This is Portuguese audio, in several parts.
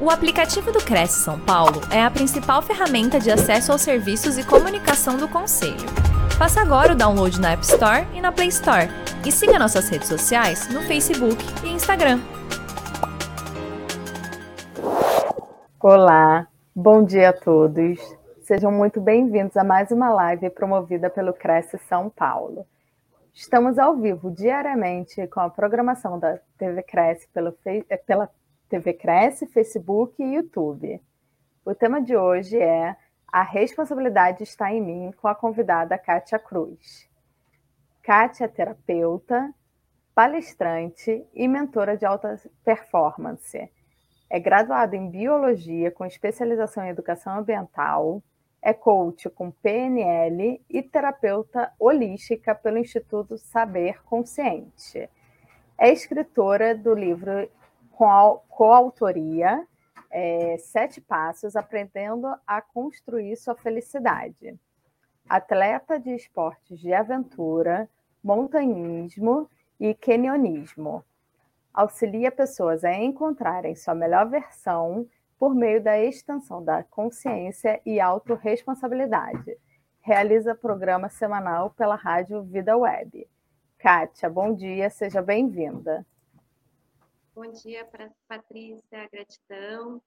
O aplicativo do Cresce São Paulo é a principal ferramenta de acesso aos serviços e comunicação do Conselho. Faça agora o download na App Store e na Play Store. E siga nossas redes sociais no Facebook e Instagram. Olá, bom dia a todos. Sejam muito bem-vindos a mais uma live promovida pelo Cresce São Paulo. Estamos ao vivo diariamente com a programação da TV Cresce pela TV Cresce, Facebook e YouTube. O tema de hoje é A Responsabilidade Está em Mim, com a convidada Kátia Cruz. Kátia é terapeuta, palestrante e mentora de alta performance. É graduada em Biologia com especialização em Educação Ambiental, é coach com PNL e terapeuta holística pelo Instituto Saber Consciente. É escritora do livro com coautoria, é, Sete Passos Aprendendo a Construir Sua Felicidade. Atleta de esportes de aventura, montanhismo e canionismo. Auxilia pessoas a encontrarem sua melhor versão por meio da extensão da consciência e autorresponsabilidade. Realiza programa semanal pela rádio Vida Web. Kátia, bom dia, seja bem-vinda. Bom dia, Patrícia, gratidão.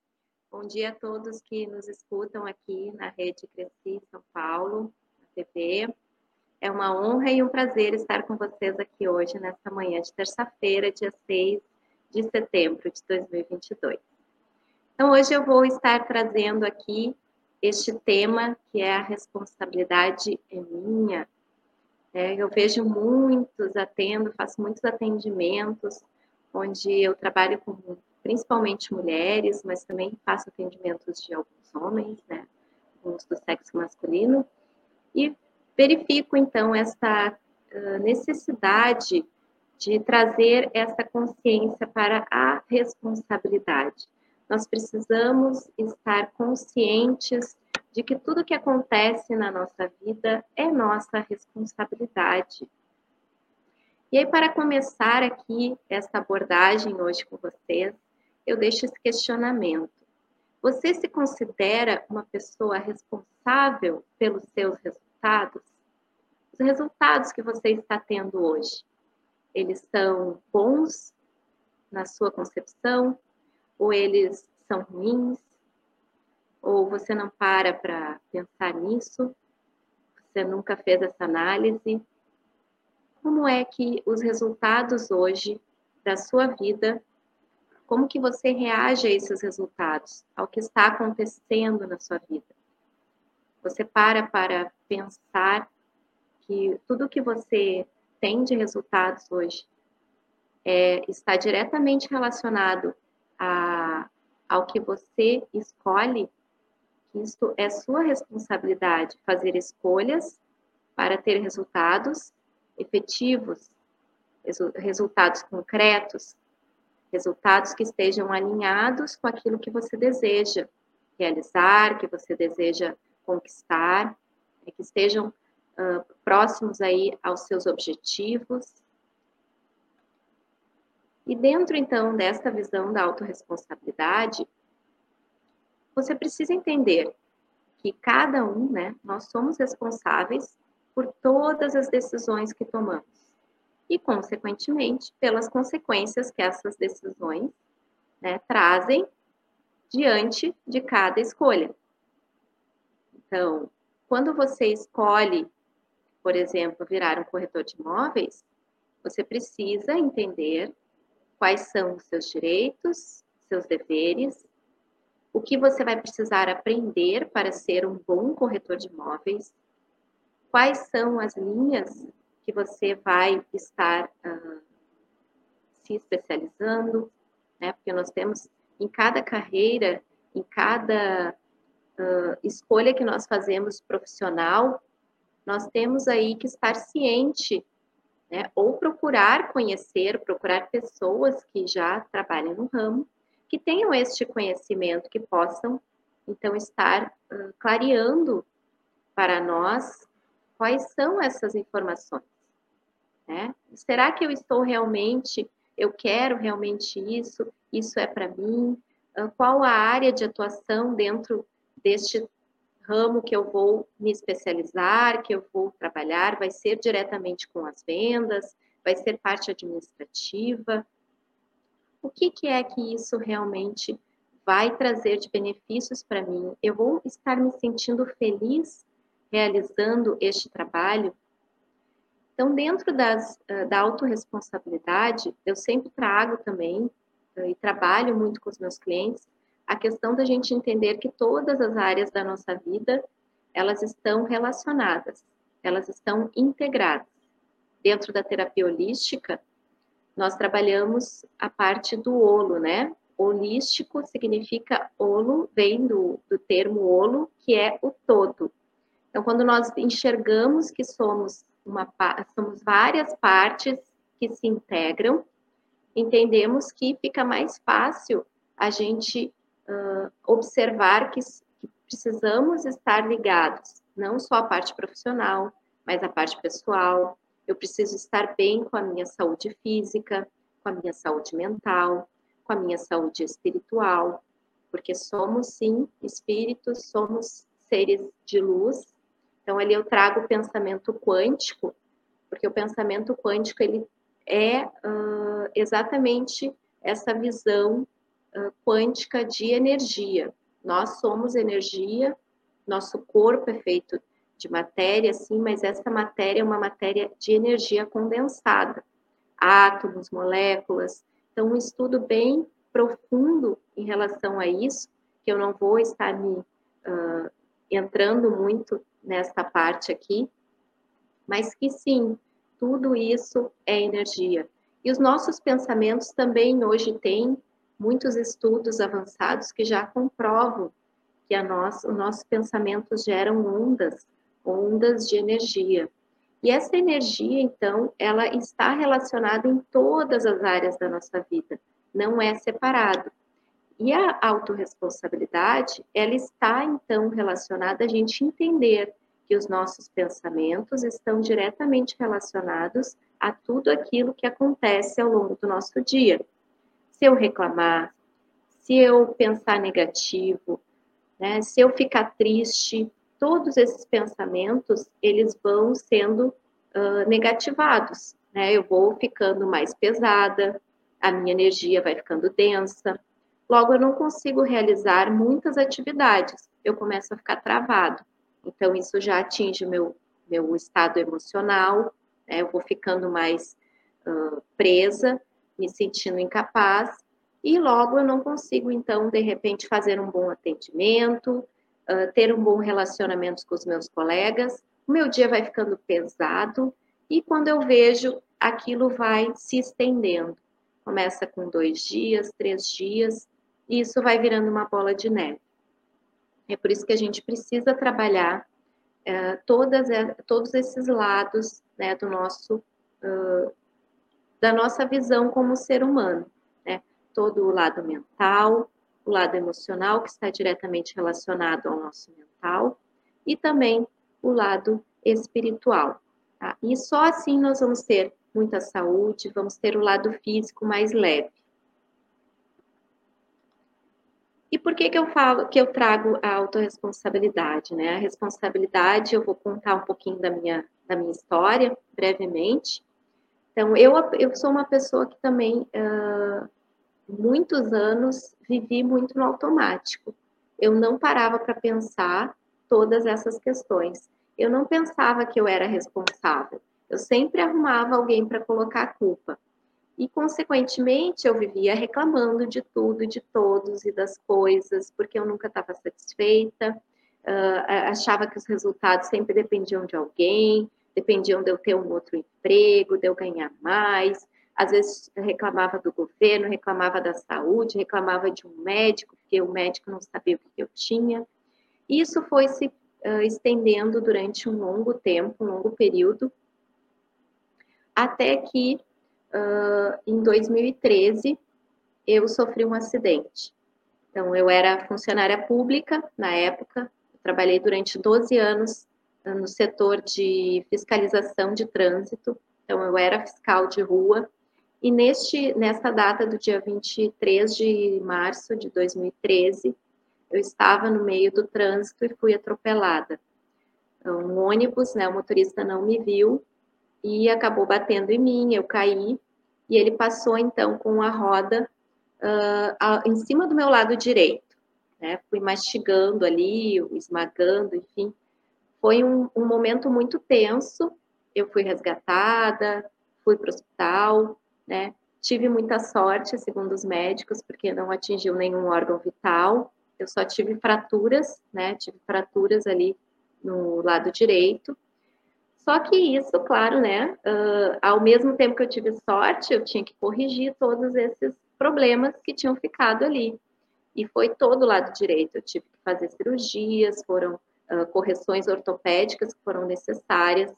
Bom dia a todos que nos escutam aqui na Rede Cresci São Paulo, na TV. É uma honra e um prazer estar com vocês aqui hoje, nesta manhã de terça-feira, dia 6 de setembro de 2022. Então, hoje eu vou estar trazendo aqui este tema, que é a responsabilidade é minha. É, eu vejo muitos atendo, faço muitos atendimentos onde eu trabalho com principalmente mulheres, mas também faço atendimentos de alguns homens, né, alguns do sexo masculino, e verifico então essa necessidade de trazer essa consciência para a responsabilidade. Nós precisamos estar conscientes de que tudo que acontece na nossa vida é nossa responsabilidade. E aí, para começar aqui essa abordagem hoje com vocês, eu deixo esse questionamento. Você se considera uma pessoa responsável pelos seus resultados? Os resultados que você está tendo hoje, eles são bons na sua concepção? Ou eles são ruins? Ou você não para para pensar nisso? Você nunca fez essa análise? Como é que os resultados hoje da sua vida, como que você reage a esses resultados, ao que está acontecendo na sua vida? Você para para pensar que tudo que você tem de resultados hoje é, está diretamente relacionado a, ao que você escolhe, isso é sua responsabilidade, fazer escolhas para ter resultados efetivos, resultados concretos, resultados que estejam alinhados com aquilo que você deseja realizar, que você deseja conquistar, né, que estejam uh, próximos aí aos seus objetivos. E dentro, então, desta visão da autorresponsabilidade, você precisa entender que cada um, né, nós somos responsáveis por todas as decisões que tomamos e, consequentemente, pelas consequências que essas decisões né, trazem diante de cada escolha. Então, quando você escolhe, por exemplo, virar um corretor de imóveis, você precisa entender quais são os seus direitos, seus deveres, o que você vai precisar aprender para ser um bom corretor de imóveis, quais são as linhas que você vai estar uh, se especializando, né? Porque nós temos em cada carreira, em cada uh, escolha que nós fazemos profissional, nós temos aí que estar ciente, né? Ou procurar conhecer, procurar pessoas que já trabalham no ramo, que tenham este conhecimento, que possam então estar uh, clareando para nós Quais são essas informações? Né? Será que eu estou realmente, eu quero realmente isso? Isso é para mim? qual a área de atuação dentro deste ramo que eu vou me especializar, que eu vou trabalhar, vai ser diretamente com as vendas, vai ser parte administrativa. O que, que é que isso realmente vai trazer de benefícios para mim? Eu vou estar me sentindo feliz realizando este trabalho? Então, dentro das, da autorresponsabilidade, eu sempre trago também e trabalho muito com os meus clientes a questão da gente entender que todas as áreas da nossa vida, elas estão relacionadas, elas estão integradas. Dentro da terapia holística, nós trabalhamos a parte do olo, né? Holístico significa olo, vem do, do termo olo, que é o todo. Então, quando nós enxergamos que somos, uma, somos várias partes que se integram, entendemos que fica mais fácil a gente uh, observar que, que precisamos estar ligados, não só a parte profissional, mas a parte pessoal. Eu preciso estar bem com a minha saúde física, com a minha saúde mental, com a minha saúde espiritual, porque somos sim espíritos, somos seres de luz. Então ali eu trago o pensamento quântico, porque o pensamento quântico ele é uh, exatamente essa visão quântica de energia. Nós somos energia, nosso corpo é feito de matéria, sim, mas essa matéria é uma matéria de energia condensada. Átomos, moléculas. Então, um estudo bem profundo em relação a isso, que eu não vou estar me uh, entrando muito nessa parte aqui, mas que sim, tudo isso é energia. E os nossos pensamentos também hoje têm muitos estudos avançados que já comprovam que a nós, os nossos pensamentos geram ondas, ondas de energia. E essa energia, então, ela está relacionada em todas as áreas da nossa vida, não é separado. E a autorresponsabilidade, ela está, então, relacionada a gente entender que os nossos pensamentos estão diretamente relacionados a tudo aquilo que acontece ao longo do nosso dia se eu reclamar, se eu pensar negativo, né, se eu ficar triste, todos esses pensamentos eles vão sendo uh, negativados, né? Eu vou ficando mais pesada, a minha energia vai ficando densa. Logo, eu não consigo realizar muitas atividades. Eu começo a ficar travado. Então, isso já atinge meu meu estado emocional. Né? Eu vou ficando mais uh, presa me sentindo incapaz, e logo eu não consigo, então, de repente, fazer um bom atendimento, uh, ter um bom relacionamento com os meus colegas, o meu dia vai ficando pesado, e quando eu vejo, aquilo vai se estendendo. Começa com dois dias, três dias, e isso vai virando uma bola de neve. É por isso que a gente precisa trabalhar uh, todas, todos esses lados né, do nosso uh, da nossa visão como ser humano, né? Todo o lado mental, o lado emocional, que está diretamente relacionado ao nosso mental, e também o lado espiritual. Tá? E só assim nós vamos ter muita saúde, vamos ter o lado físico mais leve. E por que que eu falo que eu trago a autorresponsabilidade, né? A responsabilidade, eu vou contar um pouquinho da minha da minha história brevemente, então, eu, eu sou uma pessoa que também, uh, muitos anos, vivi muito no automático. Eu não parava para pensar todas essas questões. Eu não pensava que eu era responsável. Eu sempre arrumava alguém para colocar a culpa. E, consequentemente, eu vivia reclamando de tudo, de todos e das coisas, porque eu nunca estava satisfeita, uh, achava que os resultados sempre dependiam de alguém, dependiam de eu ter um outro emprego, de eu ganhar mais. Às vezes reclamava do governo, reclamava da saúde, reclamava de um médico, porque o médico não sabia o que eu tinha. Isso foi se uh, estendendo durante um longo tempo, um longo período, até que uh, em 2013 eu sofri um acidente. Então, eu era funcionária pública na época, trabalhei durante 12 anos no setor de fiscalização de trânsito. Então, eu era fiscal de rua E neste, nesta data do dia 23 de março de 2013, eu estava no meio do trânsito e fui atropelada. Um ônibus, né, o motorista não me viu e acabou batendo em mim, eu caí, e ele passou então com a roda uh, em cima do meu lado direito. Né? Fui mastigando ali, esmagando, enfim. Foi um, um momento muito tenso. Eu fui resgatada, fui para o hospital, né? Tive muita sorte, segundo os médicos, porque não atingiu nenhum órgão vital. Eu só tive fraturas, né? Tive fraturas ali no lado direito. Só que isso, claro, né? Uh, ao mesmo tempo que eu tive sorte, eu tinha que corrigir todos esses problemas que tinham ficado ali. E foi todo o lado direito. Eu tive que fazer cirurgias, foram uh, correções ortopédicas que foram necessárias.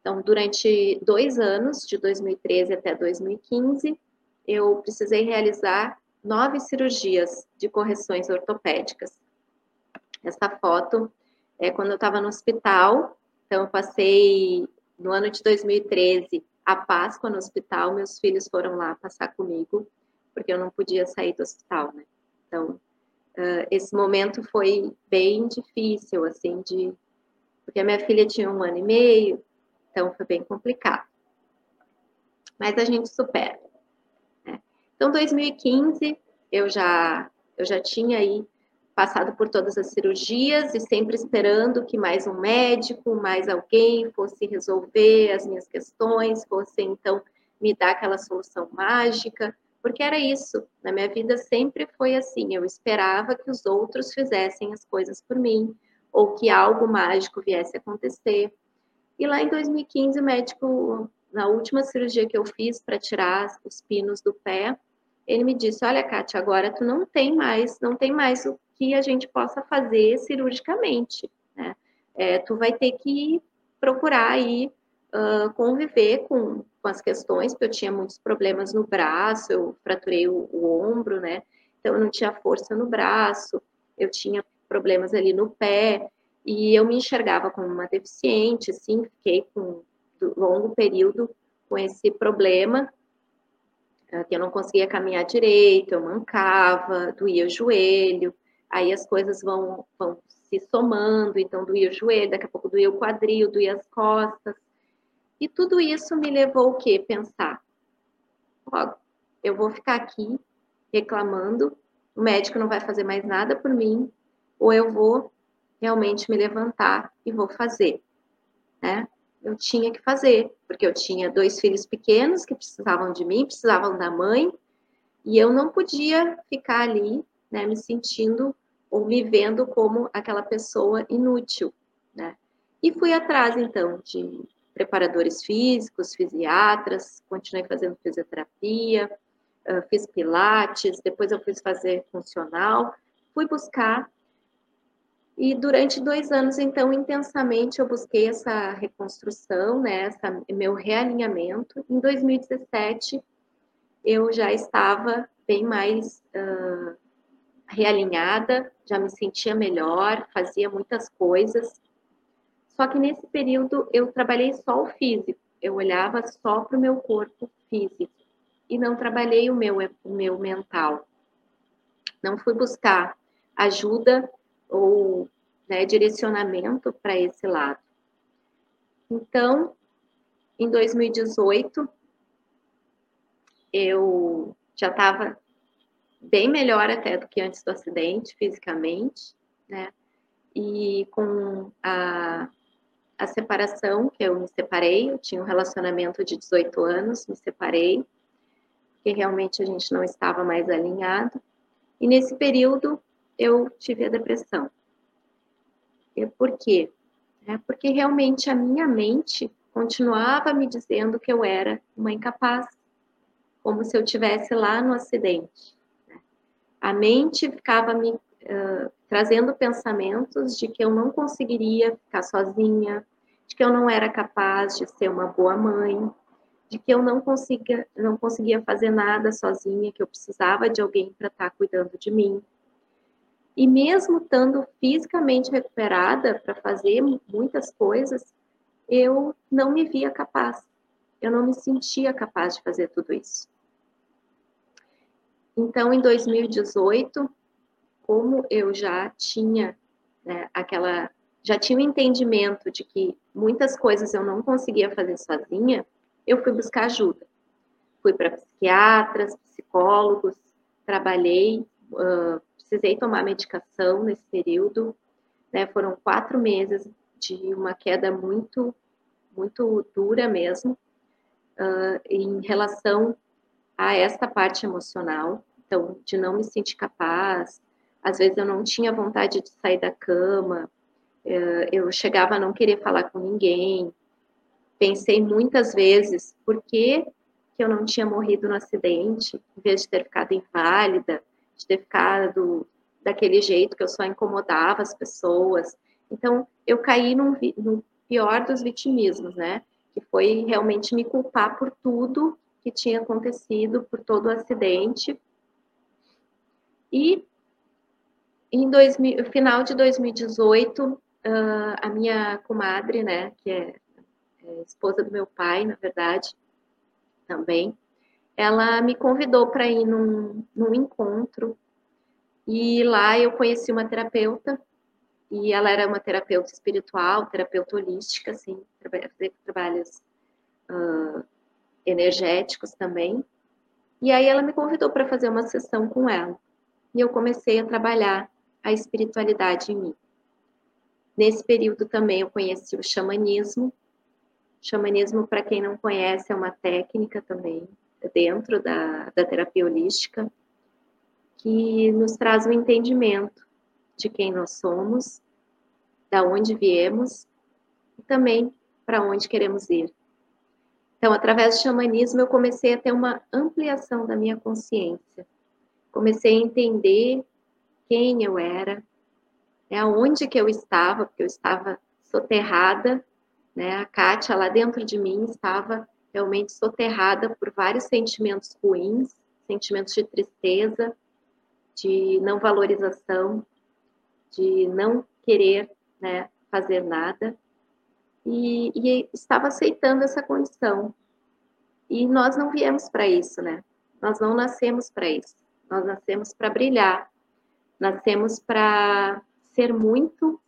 Então, durante dois anos, de 2013 até 2015, eu precisei realizar nove cirurgias de correções ortopédicas. Essa foto é quando eu estava no hospital, então eu passei no ano de 2013 a Páscoa no hospital, meus filhos foram lá passar comigo, porque eu não podia sair do hospital, né? Então, uh, esse momento foi bem difícil, assim, de... Porque a minha filha tinha um ano e meio, então foi bem complicado. Mas a gente supera. Né? Então, 2015, eu já, eu já tinha aí passado por todas as cirurgias e sempre esperando que mais um médico, mais alguém fosse resolver as minhas questões, fosse então me dar aquela solução mágica, porque era isso. Na minha vida sempre foi assim, eu esperava que os outros fizessem as coisas por mim, ou que algo mágico viesse acontecer. E lá em 2015, o médico, na última cirurgia que eu fiz para tirar os pinos do pé, ele me disse: Olha, Kátia, agora tu não tem mais, não tem mais o que a gente possa fazer cirurgicamente, né? É, tu vai ter que procurar aí uh, conviver com, com as questões, porque eu tinha muitos problemas no braço, eu fraturei o, o ombro, né? Então eu não tinha força no braço, eu tinha problemas ali no pé, e eu me enxergava como uma deficiente, assim, fiquei com um longo período com esse problema, que eu não conseguia caminhar direito, eu mancava, doía o joelho, aí as coisas vão, vão se somando, então doía o joelho, daqui a pouco doía o quadril, doía as costas, e tudo isso me levou o quê? Pensar, ó, eu vou ficar aqui reclamando, o médico não vai fazer mais nada por mim, ou eu vou realmente me levantar e vou fazer, né? Eu tinha que fazer, porque eu tinha dois filhos pequenos que precisavam de mim, precisavam da mãe, e eu não podia ficar ali, né, me sentindo ou me vendo como aquela pessoa inútil, né? E fui atrás, então, de preparadores físicos, fisiatras, continuei fazendo fisioterapia, fiz pilates, depois eu fui fazer funcional, fui buscar e durante dois anos, então, intensamente eu busquei essa reconstrução, né, essa, meu realinhamento. Em 2017, eu já estava bem mais uh, realinhada, já me sentia melhor, fazia muitas coisas. Só que nesse período eu trabalhei só o físico, eu olhava só para o meu corpo físico e não trabalhei o meu, o meu mental. Não fui buscar ajuda ou né, direcionamento para esse lado. Então, em 2018, eu já estava bem melhor até do que antes do acidente, fisicamente, né? E com a, a separação, que eu me separei, eu tinha um relacionamento de 18 anos, me separei, porque realmente a gente não estava mais alinhado. E nesse período eu tive a depressão. E por quê? É porque realmente a minha mente continuava me dizendo que eu era uma incapaz, como se eu tivesse lá no acidente. A mente ficava me uh, trazendo pensamentos de que eu não conseguiria ficar sozinha, de que eu não era capaz de ser uma boa mãe, de que eu não conseguia, não conseguia fazer nada sozinha, que eu precisava de alguém para estar tá cuidando de mim. E mesmo estando fisicamente recuperada para fazer muitas coisas, eu não me via capaz. Eu não me sentia capaz de fazer tudo isso. Então, em 2018, como eu já tinha né, aquela, já tinha o um entendimento de que muitas coisas eu não conseguia fazer sozinha, eu fui buscar ajuda. Fui para psiquiatras, psicólogos, trabalhei, uh, precisei tomar medicação nesse período, né, foram quatro meses de uma queda muito, muito dura mesmo, uh, em relação a esta parte emocional, então, de não me sentir capaz, às vezes eu não tinha vontade de sair da cama, uh, eu chegava a não querer falar com ninguém, pensei muitas vezes, por que, que eu não tinha morrido no acidente, em vez de ter ficado inválida, de ter ficado daquele jeito que eu só incomodava as pessoas. Então, eu caí no, no pior dos vitimismos, né? Que foi realmente me culpar por tudo que tinha acontecido, por todo o acidente. E em 2000, final de 2018, uh, a minha comadre, né, que é, é esposa do meu pai, na verdade, também, ela me convidou para ir num, num encontro e lá eu conheci uma terapeuta, e ela era uma terapeuta espiritual, terapeuta holística, assim, fazer trabalhos uh, energéticos também. E aí ela me convidou para fazer uma sessão com ela. E eu comecei a trabalhar a espiritualidade em mim. Nesse período também eu conheci o xamanismo. Xamanismo, para quem não conhece, é uma técnica também dentro da, da terapia holística que nos traz um entendimento de quem nós somos, da onde viemos e também para onde queremos ir. Então, através do xamanismo, eu comecei a ter uma ampliação da minha consciência. Comecei a entender quem eu era, né, aonde que eu estava, porque eu estava soterrada, né, a Kátia lá dentro de mim estava realmente soterrada por vários sentimentos ruins, sentimentos de tristeza, de não valorização, de não querer né, fazer nada, e, e estava aceitando essa condição. E nós não viemos para isso, né? Nós não nascemos para isso. Nós nascemos para brilhar. Nascemos para ser muito,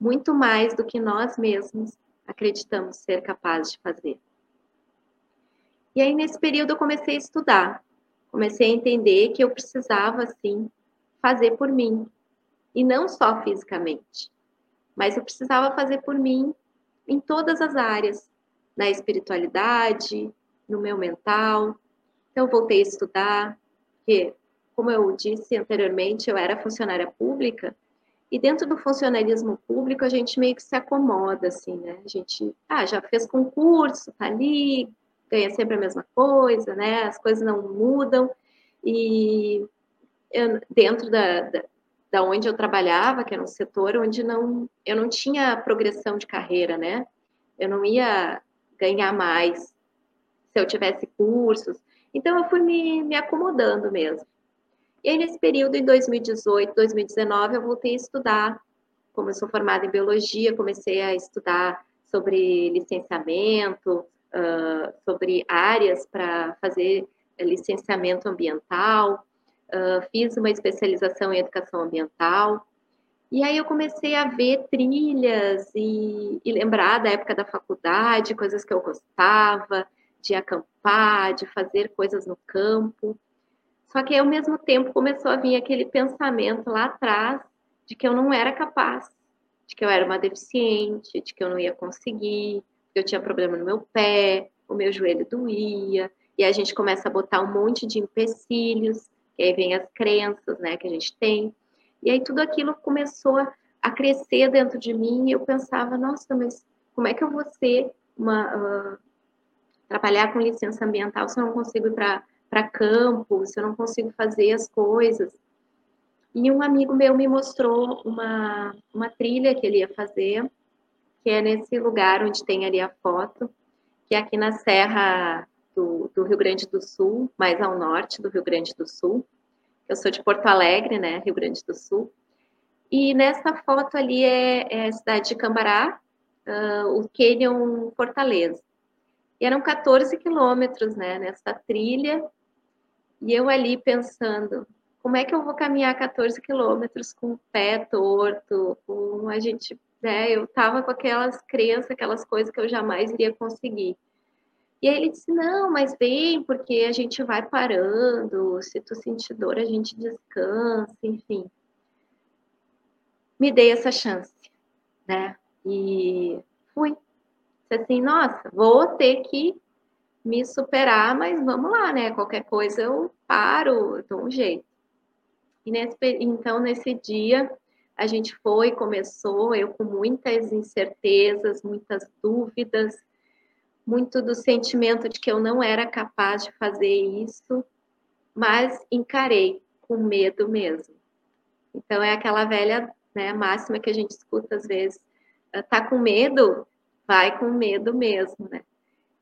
muito mais do que nós mesmos acreditamos ser capazes de fazer. E aí, nesse período, eu comecei a estudar comecei a entender que eu precisava, assim, fazer por mim. E não só fisicamente, mas eu precisava fazer por mim em todas as áreas, na espiritualidade, no meu mental. Então, voltei a estudar, porque, como eu disse anteriormente, eu era funcionária pública, e dentro do funcionalismo público, a gente meio que se acomoda, assim, né? A gente, ah, já fez concurso, tá ali, ganha sempre a mesma coisa, né? As coisas não mudam. E eu, dentro da, da, da, onde eu trabalhava, que era um setor onde não, eu não tinha progressão de carreira, né? Eu não ia ganhar mais se eu tivesse cursos. Então, eu fui me, me acomodando mesmo. E aí, nesse período, em 2018, 2019, eu voltei a estudar. Como eu sou formada em biologia, comecei a estudar sobre licenciamento, uh, sobre áreas para fazer licenciamento ambiental, uh, fiz uma especialização em educação ambiental, e aí eu comecei a ver trilhas e, e, lembrar da época da faculdade, coisas que eu gostava, de acampar, de fazer coisas no campo. Só que ao mesmo tempo começou a vir aquele pensamento lá atrás de que eu não era capaz, de que eu era uma deficiente, de que eu não ia conseguir, eu tinha problema no meu pé, o meu joelho doía, e a gente começa a botar um monte de empecilhos, e aí vem as crenças, né, que a gente tem. E aí tudo aquilo começou a crescer dentro de mim, e eu pensava, nossa, mas como é que eu vou ser uma uh, trabalhar com licença ambiental se eu não consigo ir para campo, se eu não consigo fazer as coisas? E um amigo meu me mostrou uma, uma trilha que ele ia fazer, que é nesse lugar onde tem ali a foto, que é aqui na Serra do, do, Rio Grande do Sul, mais ao norte do Rio Grande do Sul. Eu sou de Porto Alegre, né, Rio Grande do Sul. E nessa foto ali é, é a cidade de Cambará, uh, o Canyon Fortaleza. E eram 14 quilômetros, né, nessa trilha. E eu ali pensando, como é que eu vou caminhar 14 quilômetros com o pé torto, com a gente, né? Eu tava com aquelas crenças, aquelas coisas que eu jamais iria conseguir. E aí ele disse, não, mas vem, porque a gente vai parando, se tu sentir dor, a gente descansa, enfim. Me dei essa chance, né? E fui. Assim, nossa, vou ter que me superar, mas vamos lá, né? Qualquer coisa eu paro, dou um jeito. E nesse, então, nesse dia, a gente foi, começou, eu com muitas incertezas, muitas dúvidas, muito do sentimento de que eu não era capaz de fazer isso, mas encarei com medo mesmo. Então, é aquela velha né, máxima que a gente escuta às vezes: tá com medo? Vai com medo mesmo, né?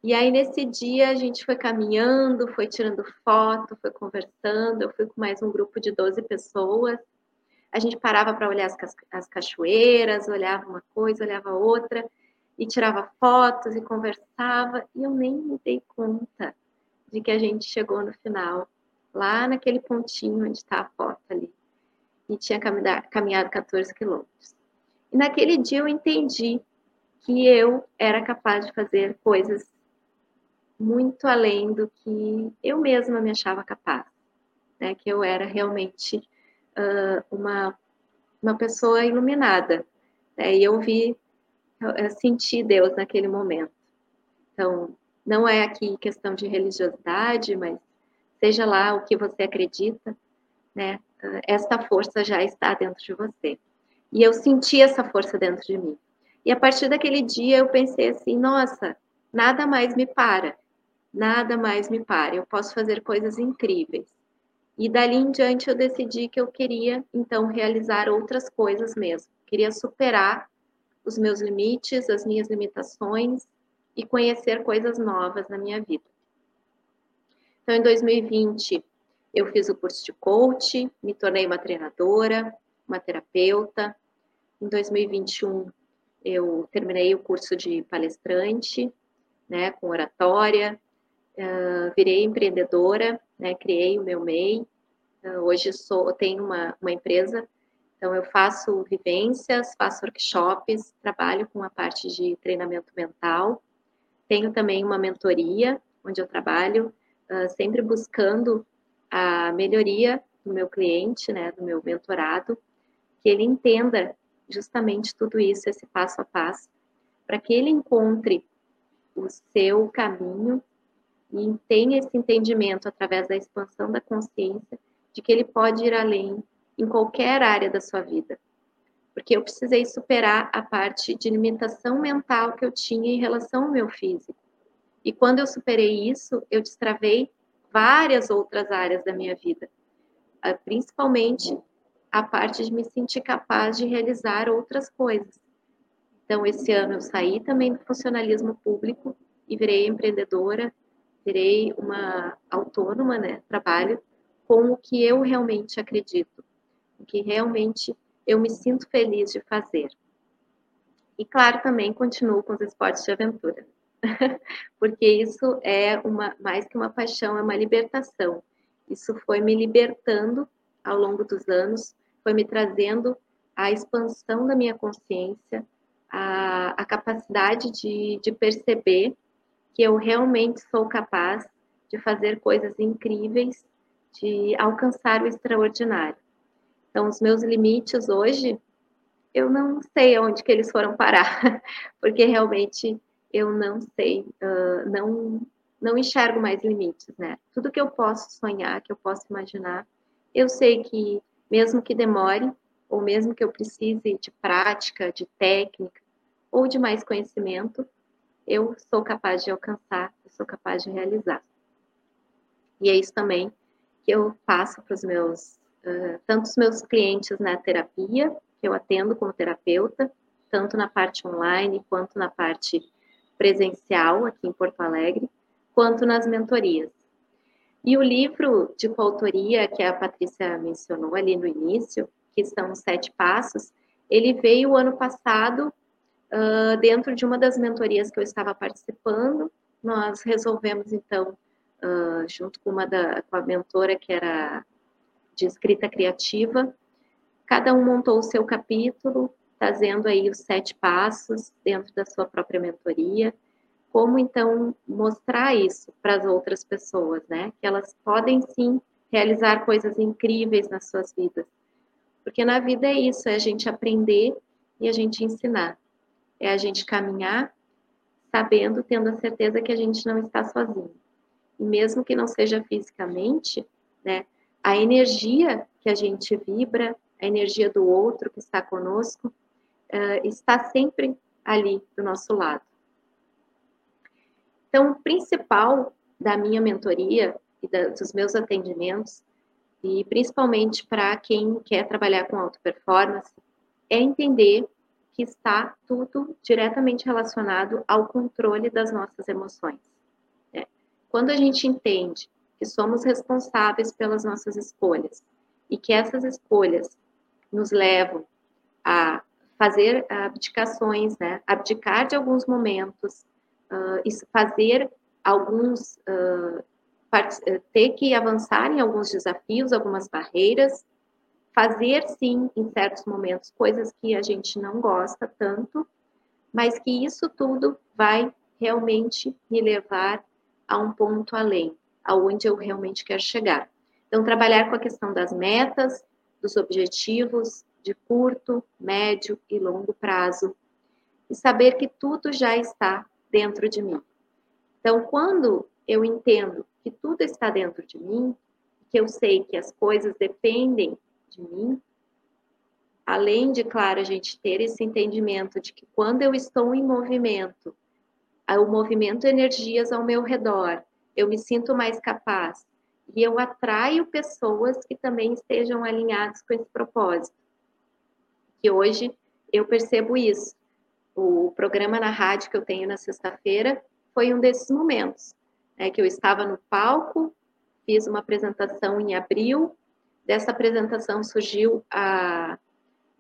E aí, nesse dia, a gente foi caminhando, foi tirando foto, foi conversando. Eu fui com mais um grupo de 12 pessoas. A gente parava para olhar as, as cachoeiras, olhava uma coisa, olhava outra, e tirava fotos e conversava. E eu nem me dei conta de que a gente chegou no final, lá naquele pontinho onde está a foto ali. E tinha caminhado 14 quilômetros. E naquele dia eu entendi que eu era capaz de fazer coisas muito além do que eu mesma me achava capaz, né? Que eu era realmente uh, uma uma pessoa iluminada, né? E eu vi, eu senti Deus naquele momento. Então, não é aqui questão de religiosidade, mas seja lá o que você acredita, né? Esta força já está dentro de você. E eu senti essa força dentro de mim. E a partir daquele dia eu pensei assim, nossa, nada mais me para nada mais me para, eu posso fazer coisas incríveis. E dali em diante eu decidi que eu queria então realizar outras coisas mesmo. Queria superar os meus limites, as minhas limitações e conhecer coisas novas na minha vida. Então, em 2020, eu fiz o curso de coach, me tornei uma treinadora, uma terapeuta. Em 2021, eu terminei o curso de palestrante, né, com oratória, uh, virei empreendedora, né, criei o meu MEI, uh, hoje sou, tenho uma, uma empresa, então eu faço vivências, faço workshops, trabalho com a parte de treinamento mental, tenho também uma mentoria, onde eu trabalho uh, sempre buscando a melhoria do meu cliente, né, do meu mentorado, que ele entenda justamente tudo isso, esse passo a passo, para que ele encontre o seu caminho e tem esse entendimento através da expansão da consciência de que ele pode ir além em qualquer área da sua vida. Porque eu precisei superar a parte de limitação mental que eu tinha em relação ao meu físico. E quando eu superei isso, eu destravei várias outras áreas da minha vida, ah, principalmente a parte de me sentir capaz de realizar outras coisas. Então, esse ano eu saí também do funcionalismo público e virei empreendedora virei uma autônoma, né? Trabalho com o que eu realmente acredito, o que realmente eu me sinto feliz de fazer. E claro, também continuo com os esportes de aventura, porque isso é uma mais que uma paixão, é uma libertação. Isso foi me libertando ao longo dos anos, foi me trazendo a expansão da minha consciência, a, a capacidade de, de perceber que eu realmente sou capaz de fazer coisas incríveis, de alcançar o extraordinário. Então, os meus limites hoje, eu não sei onde que eles foram parar, porque realmente eu não sei, uh, não, não enxergo mais limites, né? Tudo que eu posso sonhar, que eu posso imaginar, eu sei que mesmo que demore, ou mesmo que eu precise de prática, de técnica, ou de mais conhecimento, eu sou capaz de alcançar, eu sou capaz de realizar. E é isso também que eu faço para os meus, uh, tanto os meus clientes na terapia, que eu atendo como terapeuta, tanto na parte online quanto na parte presencial aqui em Porto Alegre, quanto nas mentorias. E o livro de coautoria que a Patrícia mencionou ali no início, que são os sete passos, ele veio ano passado uh, dentro de uma das mentorias que eu estava participando, nós resolvemos então uh, junto com uma da com a mentora que era de escrita criativa. Cada um montou o seu capítulo, trazendo aí os sete passos dentro da sua própria mentoria. Como então mostrar isso para as outras pessoas, né? Que elas podem sim realizar coisas incríveis nas suas vidas. Porque na vida é isso, é a gente aprender e a gente ensinar. É a gente caminhar sabendo, tendo a certeza que a gente não está sozinho. E mesmo que não seja fisicamente, né, a energia que a gente vibra, a energia do outro que está conosco, uh, está sempre ali do nosso lado. Então, o principal da minha mentoria e da, dos meus atendimentos, e principalmente para quem quer trabalhar com auto performance, é entender que está tudo diretamente relacionado ao controle das nossas emoções. Né? Quando a gente entende que somos responsáveis pelas nossas escolhas e que essas escolhas nos levam a fazer abdicações, né? abdicar de alguns momentos, uh, fazer alguns, uh, ter que avançar em alguns desafios, algumas barreiras, fazer sim, em certos momentos, coisas que a gente não gosta tanto, mas que isso tudo vai realmente me levar a um ponto além, aonde eu realmente quero chegar. Então, trabalhar com a questão das metas, dos objetivos de curto, médio e longo prazo, e saber que tudo já está dentro de mim. Então, quando eu entendo que tudo está dentro de mim, que eu sei que as coisas dependem de mim, além de, claro, a gente ter esse entendimento de que quando eu estou em movimento, o movimento energias ao meu redor, eu me sinto mais capaz e eu atraio pessoas que também estejam alinhadas com esse propósito. Que hoje eu percebo isso. O programa na rádio que eu tenho na sexta-feira foi um desses momentos, né, que eu estava no palco, fiz uma apresentação em abril dessa apresentação surgiu a,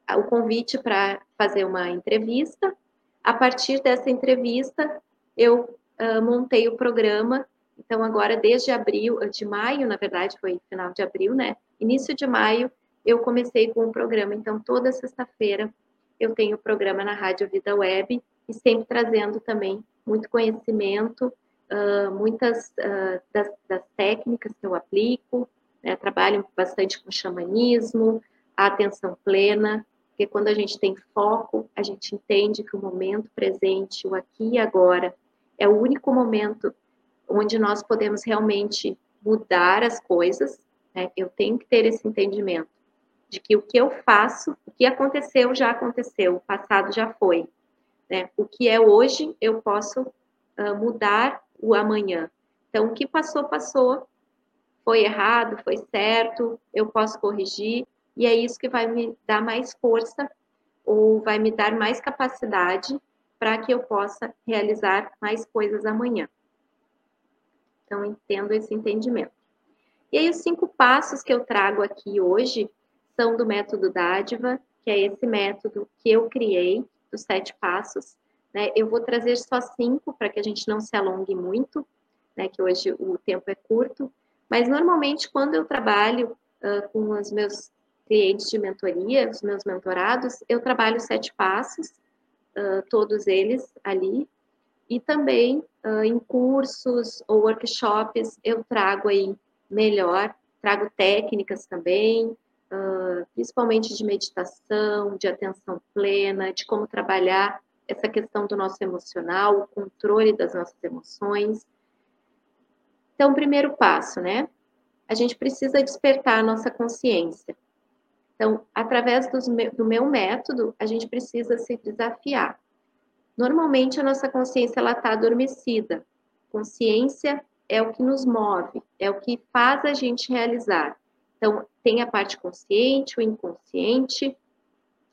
a, o convite para fazer uma entrevista. A partir dessa entrevista, eu uh, montei o programa. Então, agora, desde abril, de maio, na verdade, foi final de abril, né? Início de maio, eu comecei com o programa. Então, toda sexta-feira, eu tenho o programa na Rádio Vida Web e sempre trazendo também muito conhecimento, uh, muitas uh, das, das técnicas que eu aplico, né, trabalham bastante com xamanismo, a atenção plena, porque quando a gente tem foco, a gente entende que o momento presente, o aqui e agora, é o único momento onde nós podemos realmente mudar as coisas. Né? Eu tenho que ter esse entendimento de que o que eu faço, o que aconteceu já aconteceu, o passado já foi. Né? O que é hoje, eu posso uh, mudar o amanhã. Então, o que passou, passou, foi errado, foi certo, eu posso corrigir, e é isso que vai me dar mais força ou vai me dar mais capacidade para que eu possa realizar mais coisas amanhã. Então, entendo esse entendimento. E aí, os cinco passos que eu trago aqui hoje do método Dádiva, que é esse método que eu criei, dos sete passos. Né? Eu vou trazer só cinco para que a gente não se alongue muito, né? que hoje o tempo é curto, mas normalmente quando eu trabalho uh, com os meus clientes de mentoria, os meus mentorados, eu trabalho sete passos, uh, todos eles ali, e também uh, em cursos ou workshops eu trago aí melhor, trago técnicas também, principalmente de meditação, de atenção plena, de como trabalhar essa questão do nosso emocional, o controle das nossas emoções. Então, primeiro passo, né? A gente precisa despertar a nossa consciência. Então, através do meu método, a gente precisa se desafiar. Normalmente, a nossa consciência está adormecida. Consciência é o que nos move, é o que faz a gente realizar. Então, tem a parte consciente, o inconsciente.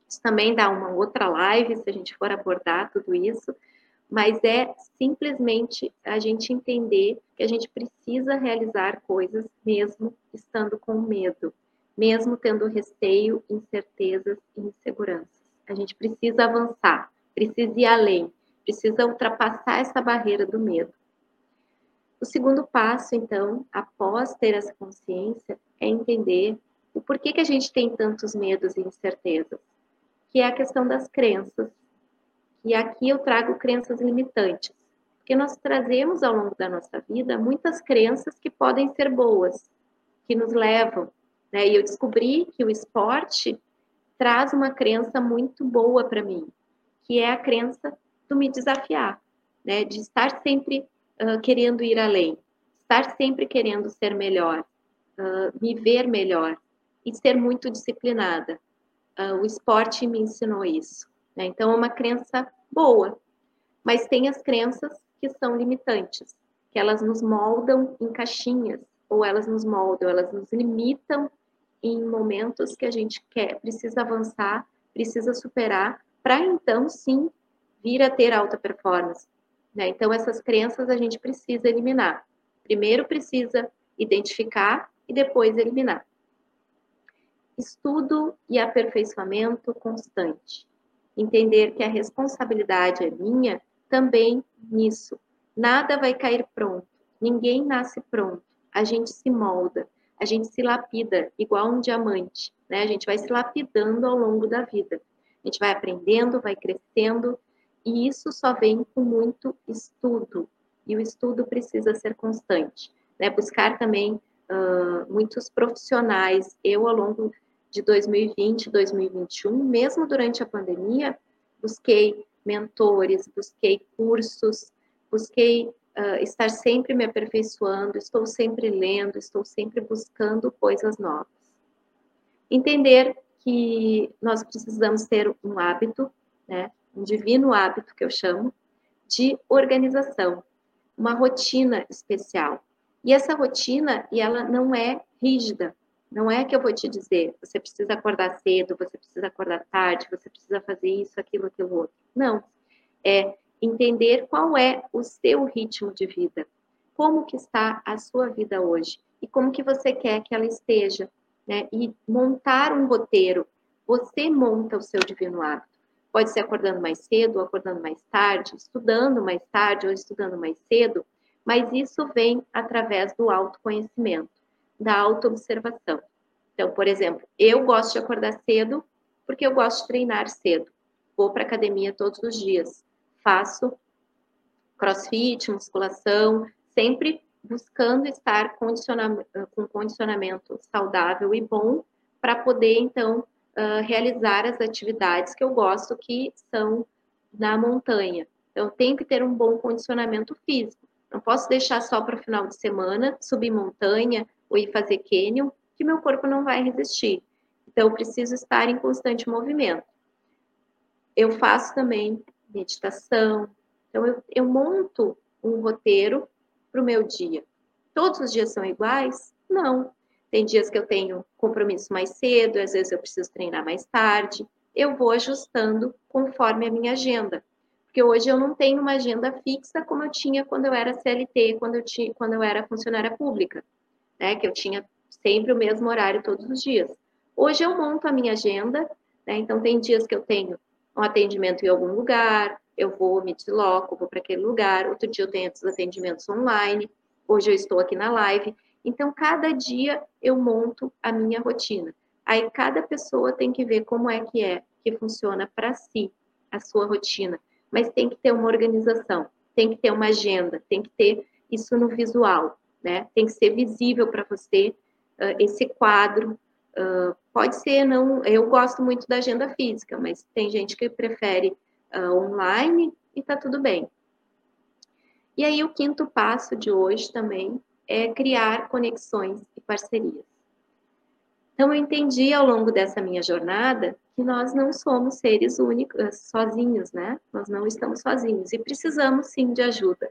Isso também dá uma outra live, se a gente for abordar tudo isso mas é simplesmente a gente entender que a gente precisa realizar coisas mesmo estando com medo, mesmo tendo receio, incertezas e inseguranças. A gente precisa avançar, precisa ir além, precisa ultrapassar essa barreira do medo. O segundo passo, então, após ter essa consciência, é entender o porquê que a gente tem tantos medos e incertezas, que é a questão das crenças. E aqui eu trago crenças limitantes, porque nós trazemos ao longo da nossa vida muitas crenças que podem ser boas, que nos levam. Né? E eu descobri que o esporte traz uma crença muito boa para mim, que é a crença do me desafiar, né? de estar sempre uh, querendo ir além, estar sempre querendo ser melhor, me ver melhor e ser muito disciplinada. Uh, o esporte me ensinou isso. Né? Então, é uma crença boa, mas tem as crenças que são limitantes, que elas nos moldam em caixinhas, ou elas nos moldam, elas nos limitam em momentos que a gente quer, precisa avançar, precisa superar, para então sim vir a ter alta performance. Né? Então, essas crenças a gente precisa eliminar. Primeiro precisa identificar e depois eliminar. Estudo e aperfeiçoamento constante. Entender que a responsabilidade é minha também nisso. Nada vai cair pronto. Ninguém nasce pronto. A gente se molda, a gente se lapida igual um diamante, né? A gente vai se lapidando ao longo da vida. A gente vai aprendendo, vai crescendo, e isso só vem com muito estudo. E o estudo precisa ser constante. Né? Buscar também uh, muitos profissionais. Eu, ao longo de 2020, 2021, mesmo durante a pandemia, busquei mentores, busquei cursos, busquei uh, estar sempre me aperfeiçoando, estou sempre lendo, estou sempre buscando coisas novas. Entender que nós precisamos ter um hábito, né? um divino hábito que eu chamo, de organização, uma rotina especial. E essa rotina, e ela não é rígida, não é que eu vou te dizer, você precisa acordar cedo, você precisa acordar tarde, você precisa fazer isso, aquilo, aquilo outro. Não. É entender qual é o seu ritmo de vida, como que está a sua vida hoje e como que você quer que ela esteja, né? E montar um roteiro. Você monta o seu divino hábito. Pode ser acordando mais cedo, acordando mais tarde, estudando mais tarde ou estudando mais cedo, mas isso vem através do autoconhecimento, da autoobservação. Então, por exemplo, eu gosto de acordar cedo porque eu gosto de treinar cedo. Vou para academia todos os dias. Faço crossfit, musculação, sempre buscando estar com condicionamento saudável e bom para poder, então, uh, realizar as atividades que eu gosto, que são na montanha. Então, tenho que ter um bom condicionamento físico. Não posso deixar só para o final de semana, subir montanha ou ir fazer cânion, que meu corpo não vai resistir. Então, eu preciso estar em constante movimento. Eu faço também meditação. Então, eu, eu monto um roteiro para o meu dia. Todos os dias são iguais? Não. Tem dias que eu tenho compromisso mais cedo, às vezes eu preciso treinar mais tarde. Eu vou ajustando conforme a minha agenda. Porque hoje eu não tenho uma agenda fixa como eu tinha quando eu era CLT, quando eu, tinha, quando eu era funcionária pública, né? Que eu tinha sempre o mesmo horário todos os dias. Hoje eu monto a minha agenda, né? Então tem dias que eu tenho um atendimento em algum lugar, eu vou, me desloco, vou para aquele lugar. Outro dia eu tenho os atendimentos online. Hoje eu estou aqui na live. Então, cada dia eu monto a minha rotina. Aí, cada pessoa tem que ver como é que é, que funciona para si a sua rotina. Mas tem que ter uma organização, tem que ter uma agenda, tem que ter isso no visual, né? Tem que ser visível para você uh, esse quadro. Uh, pode ser, não. Eu gosto muito da agenda física, mas tem gente que prefere uh, online e tá tudo bem. E aí, o quinto passo de hoje também é criar conexões e parcerias. Então, eu entendi ao longo dessa minha jornada que nós não somos seres únicos, eh, sozinhos, né? Nós não estamos sozinhos e precisamos sim de ajuda.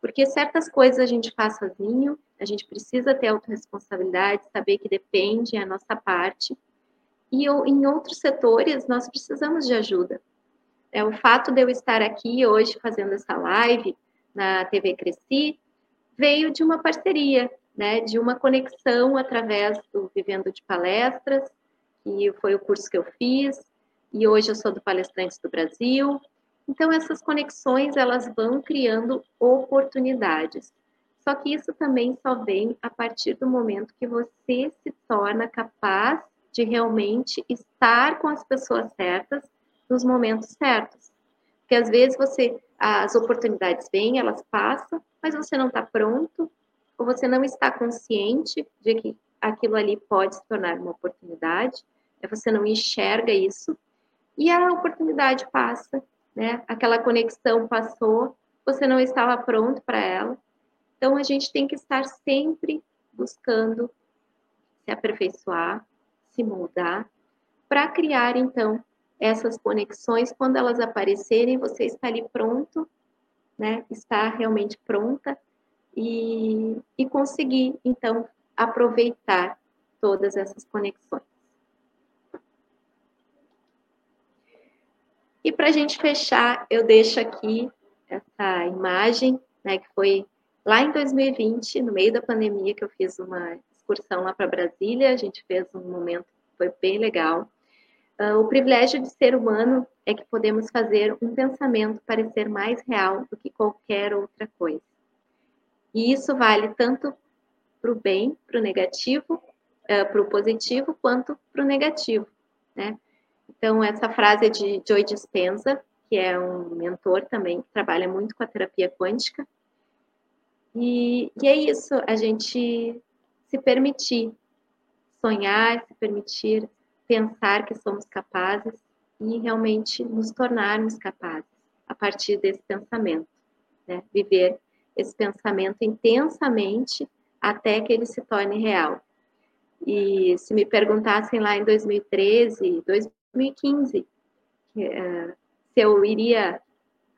Porque certas coisas a gente faz sozinho, a gente precisa ter autorresponsabilidade, saber que depende é a nossa parte. E eu, em outros setores, nós precisamos de ajuda. É, o fato de eu estar aqui hoje fazendo essa live na TV Cresci veio de uma parceria, né, de uma conexão através do Vivendo de Palestras, que foi o curso que eu fiz, e hoje eu sou do Palestrantes do Brasil. Então essas conexões elas vão criando oportunidades. Só que isso também só vem a partir do momento que você se torna capaz de realmente estar com as pessoas certas nos momentos certos. Porque às vezes você as oportunidades vêm, elas passam, mas você não está pronto, ou você não está consciente de que aquilo ali pode se tornar uma oportunidade? Você não enxerga isso, e a oportunidade passa, né? Aquela conexão passou, você não estava pronto para ela. Então a gente tem que estar sempre buscando se aperfeiçoar, se moldar, para criar então essas conexões, quando elas aparecerem, você está ali pronto, né? Está realmente pronta e, e conseguir então aproveitar todas essas conexões. E para a gente fechar, eu deixo aqui essa imagem, né, que foi lá em 2020, no meio da pandemia, que eu fiz uma excursão lá para Brasília. A gente fez um momento, foi bem legal. Uh, o privilégio de ser humano é que podemos fazer um pensamento parecer mais real do que qualquer outra coisa. E isso vale tanto para o bem, para o negativo, uh, para o positivo, quanto para o negativo, né? Então, essa frase é de Joy Dispenza, que é um mentor também, que trabalha muito com a terapia quântica. E, e é isso, a gente se permitir sonhar, se permitir pensar que somos capazes e realmente nos tornarmos capazes a partir desse pensamento, né? Viver esse pensamento intensamente até que ele se torne real. E se me perguntassem lá em 2013, 2015, uh, se eu iria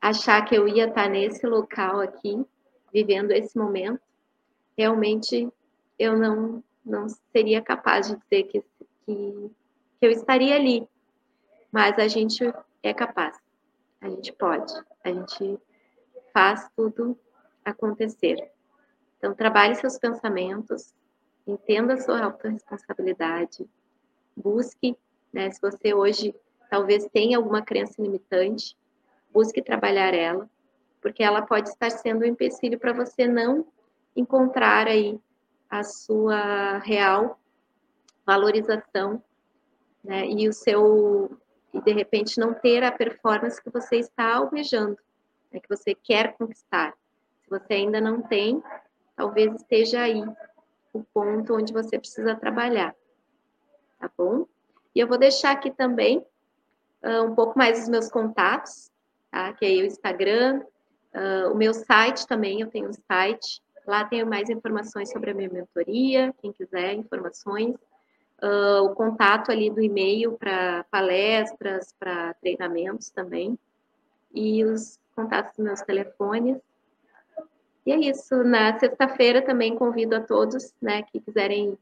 achar que eu ia estar nesse local aqui, vivendo esse momento, realmente eu não, não seria capaz de dizer que, que, que eu estaria ali. Mas a gente é capaz, a gente pode, a gente faz tudo acontecer. Então, trabalhe seus pensamentos, entenda a sua autorresponsabilidade, busque né? Se você hoje talvez tenha alguma crença limitante, busque trabalhar ela, porque ela pode estar sendo um empecilho para você não encontrar aí a sua real valorização, né? E o seu e de repente não ter a performance que você está almejando, né? que você quer conquistar. Se você ainda não tem, talvez esteja aí o ponto onde você precisa trabalhar, tá bom? E eu vou deixar aqui também uh, um pouco mais dos meus contatos, tá? que é o Instagram, uh, o meu site também, eu tenho um site, lá tenho mais informações sobre a minha mentoria, quem quiser informações, uh, o contato ali do e-mail para palestras, para treinamentos também, e os contatos dos meus telefones. E é isso, na sexta-feira também convido a todos, né, que quiserem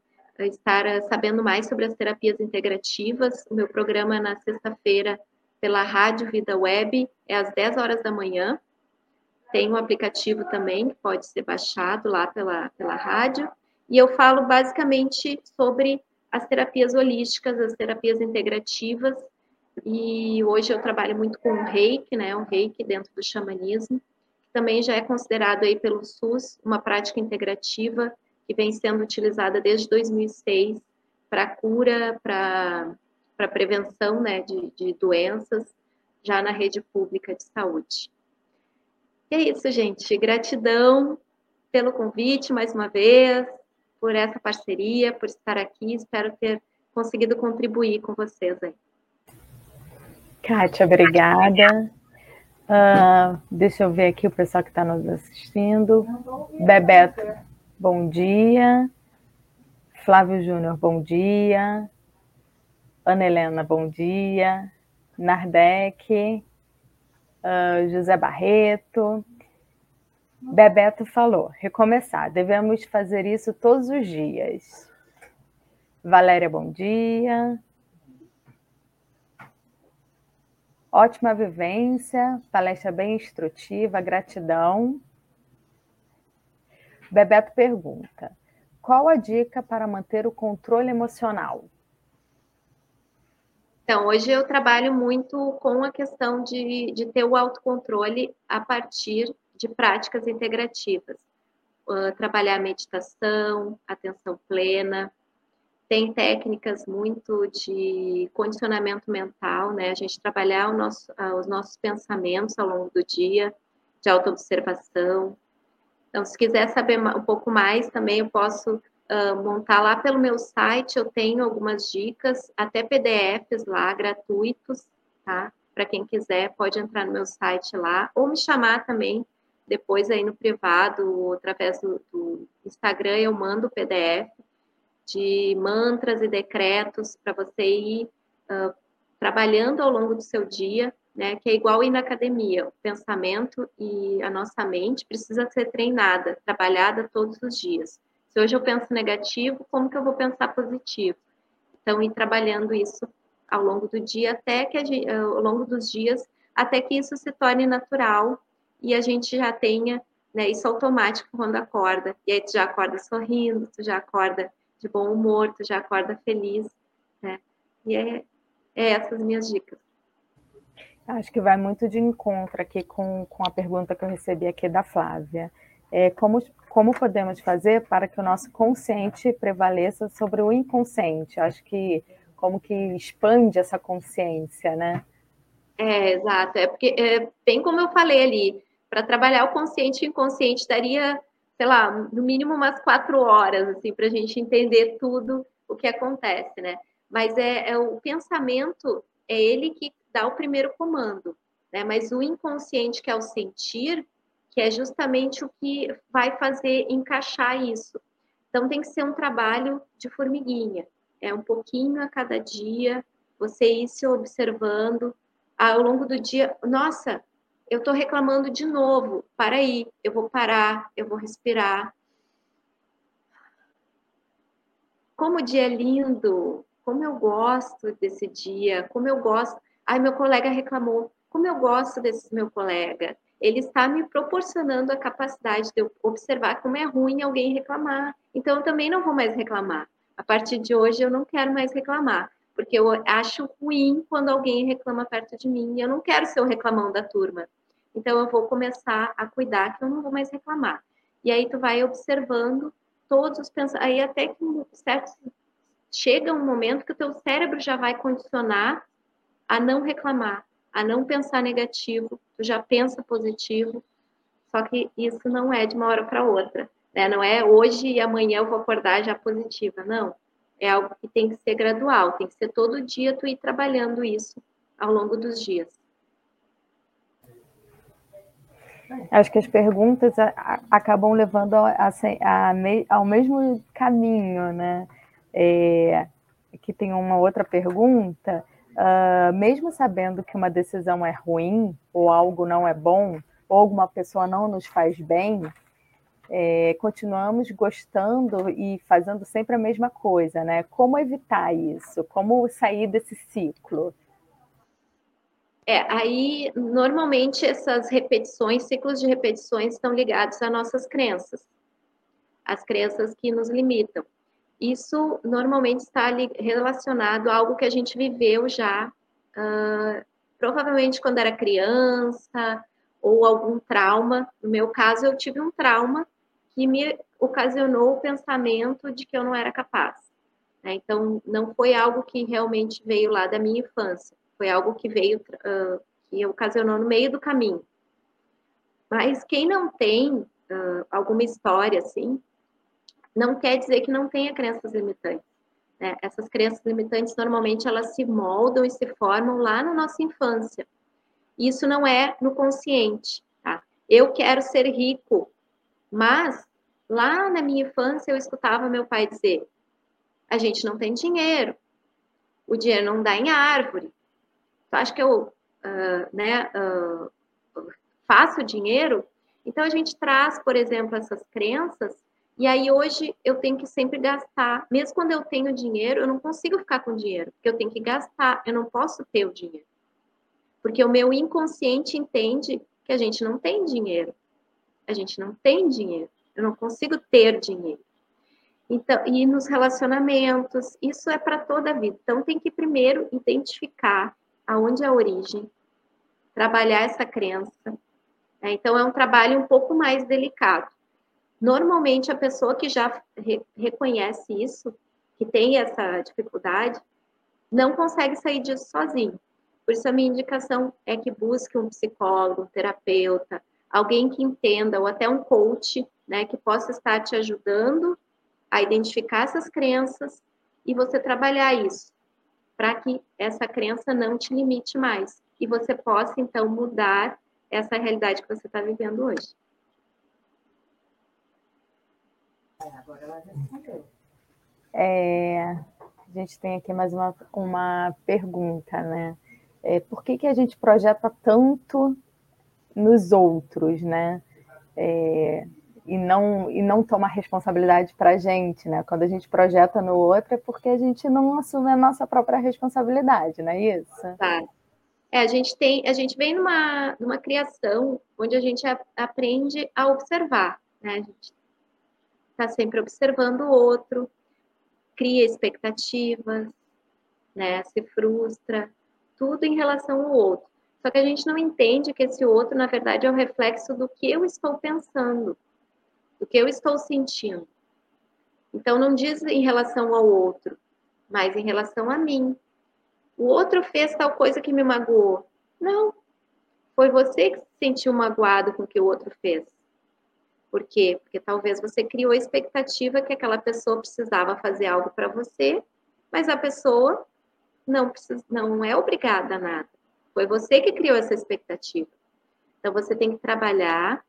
estar eh, sabendo mais sobre as terapias integrativas. O meu programa é na sexta-feira pela Rádio Vida Web, é às 10 horas da manhã. Tem um aplicativo também que pode ser baixado lá pela, pela rádio. E eu falo basicamente sobre as terapias holísticas, as terapias integrativas. E hoje eu trabalho muito com o reiki, né? O reiki dentro do xamanismo, também já é considerado aí pelo SUS uma prática integrativa que vem sendo utilizada desde 2006 para cura, para prevenção né, de, de doenças, já na rede pública de saúde. E é isso, gente. Gratidão pelo convite mais uma vez, por essa parceria, por estar aqui. Espero ter conseguido contribuir com vocês aí. Kátia, obrigada. Uh, deixa eu ver aqui o pessoal que está nos assistindo. Bebeto, bom dia. Flávio Júnior, bom dia. Ana Helena, bom dia. Nardec, uh, José Barreto. Bebeto falou: recomeçar, devemos fazer isso todos os dias. Valéria, bom dia. Ótima vivência, palestra bem instrutiva, gratidão. Bebeto pergunta: qual a dica para manter o controle emocional? Então, hoje eu trabalho muito com a questão de, de ter o autocontrole a partir de práticas integrativas. uh, trabalhar meditação, atenção plena, tem técnicas muito de condicionamento mental, né? A gente trabalhar nosso, uh, os nossos pensamentos ao longo do dia, de autoobservação. Então, se quiser saber um pouco mais, também eu posso uh, montar lá pelo meu site, eu tenho algumas dicas, até PDFs lá, gratuitos, tá? Para quem quiser, pode entrar no meu site lá, ou me chamar também depois aí no privado, através do, do Instagram, eu mando o PDF de mantras e decretos para você ir uh, trabalhando ao longo do seu dia, né? Que é igual ir na academia. O pensamento e a nossa mente precisa ser treinada, trabalhada todos os dias. Se hoje eu penso negativo, como que eu vou pensar positivo? Então, ir trabalhando isso ao longo do dia, até que gente, ao longo dos dias, até que isso se torne natural e a gente já tenha né, isso automático quando acorda. E aí tu já acorda sorrindo, tu já acorda de bom humor, tu já acorda feliz, né? E é, é essas minhas dicas. Acho que vai muito de encontro aqui com, com a pergunta que eu recebi aqui da Flávia. É, como, como podemos fazer para que o nosso consciente prevaleça sobre o inconsciente? Acho que como que expande essa consciência, né? É, exato. É porque, é, bem como eu falei ali, para trabalhar o consciente e o inconsciente daria sei lá, no mínimo umas quatro horas, assim, para a gente entender tudo o que acontece, né? Mas é, é, o pensamento, é ele que dá o primeiro comando, né? Mas o inconsciente, que é o sentir, que é justamente o que vai fazer encaixar isso. Então tem que ser um trabalho de formiguinha, é um pouquinho a cada dia, você ir se observando ao longo do dia. Nossa, eu estou reclamando de novo. Para aí, eu vou parar, eu vou respirar. Como o dia é lindo, como eu gosto desse dia, como eu gosto. Ai, meu colega reclamou. Como eu gosto desse meu colega. Ele está me proporcionando a capacidade de eu observar como é ruim alguém reclamar. Então, eu também não vou mais reclamar. A partir de hoje, eu não quero mais reclamar porque eu acho ruim quando alguém reclama perto de mim. Eu não quero ser o reclamão da turma. Então eu vou começar a cuidar que eu não vou mais reclamar. E aí tu vai observando todos os pensamentos, aí até que certo chega um momento que o teu cérebro já vai condicionar a não reclamar, a não pensar negativo, tu já pensa positivo. Só que isso não é de uma hora para outra, né? Não é hoje e amanhã eu vou acordar já positiva, não. É algo que tem que ser gradual, tem que ser todo dia tu ir trabalhando isso ao longo dos dias. Acho que as perguntas acabam levando ao mesmo caminho, né? É, aqui tem uma outra pergunta. Mesmo sabendo que uma decisão é ruim, ou algo não é bom, ou alguma pessoa não nos faz bem, é, continuamos gostando e fazendo sempre a mesma coisa, né? Como evitar isso? Como sair desse ciclo? É, aí normalmente essas repetições, ciclos de repetições estão ligados a nossas crenças, as crenças que nos limitam. Isso normalmente está relacionado a algo que a gente viveu já, uh, provavelmente quando era criança, ou algum trauma. No meu caso, eu tive um trauma que me ocasionou o pensamento de que eu não era capaz. Né? Então, não foi algo que realmente veio lá da minha infância foi algo que veio, uh, que ocasionou no meio do caminho. Mas quem não tem uh, alguma história assim, não quer dizer que não tenha crenças limitantes. Né? Essas crenças limitantes, normalmente, elas se moldam e se formam lá na nossa infância. Isso não é no consciente. Tá? Eu quero ser rico, mas lá na minha infância eu escutava meu pai dizer: a gente não tem dinheiro, o dinheiro não dá em árvore, tu acha que eu uh, né, uh, faço dinheiro? Então a gente traz, por exemplo, essas crenças, e aí hoje eu tenho que sempre gastar. Mesmo quando eu tenho dinheiro, eu não consigo ficar com dinheiro, porque eu tenho que gastar, eu não posso ter o dinheiro. Porque o meu inconsciente entende que a gente não tem dinheiro. A gente não tem dinheiro. Eu não consigo ter dinheiro. Então, e nos relacionamentos, isso é para toda a vida. Então, tem que primeiro identificar aonde é a origem, trabalhar essa crença. Né? Então, é um trabalho um pouco mais delicado. Normalmente, a pessoa que já re reconhece isso, que tem essa dificuldade, não consegue sair disso sozinho. Por isso, a minha indicação é que busque um psicólogo, um terapeuta, alguém que entenda, ou até um coach, né, que possa estar te ajudando a identificar essas crenças e você trabalhar isso, para que essa crença não te limite mais e você possa, então, mudar essa realidade que você está vivendo hoje. É, a gente tem aqui mais uma, uma pergunta, né? É, por que, que a gente projeta tanto nos outros, né? É, e não, e não toma responsabilidade para a gente, né? Quando a gente projeta no outro é porque a gente não assume a nossa própria responsabilidade, não é isso? Tá. É, a gente tem, a gente vem numa, numa criação onde a gente a, aprende a observar, né? A gente está sempre observando o outro, cria expectativas, né? Se frustra, tudo em relação ao outro. Só que a gente não entende que esse outro, na verdade, é o reflexo do que eu estou pensando do que eu estou sentindo. Então, não diz em relação ao outro, mas em relação a mim. O outro fez tal coisa que me magoou. Não. Foi você que se sentiu magoado com o que o outro fez. Por quê? Porque talvez você criou a expectativa que aquela pessoa precisava fazer algo para você, mas a pessoa não, precisa, não é obrigada a nada. Foi você que criou essa expectativa. Então você tem que trabalhar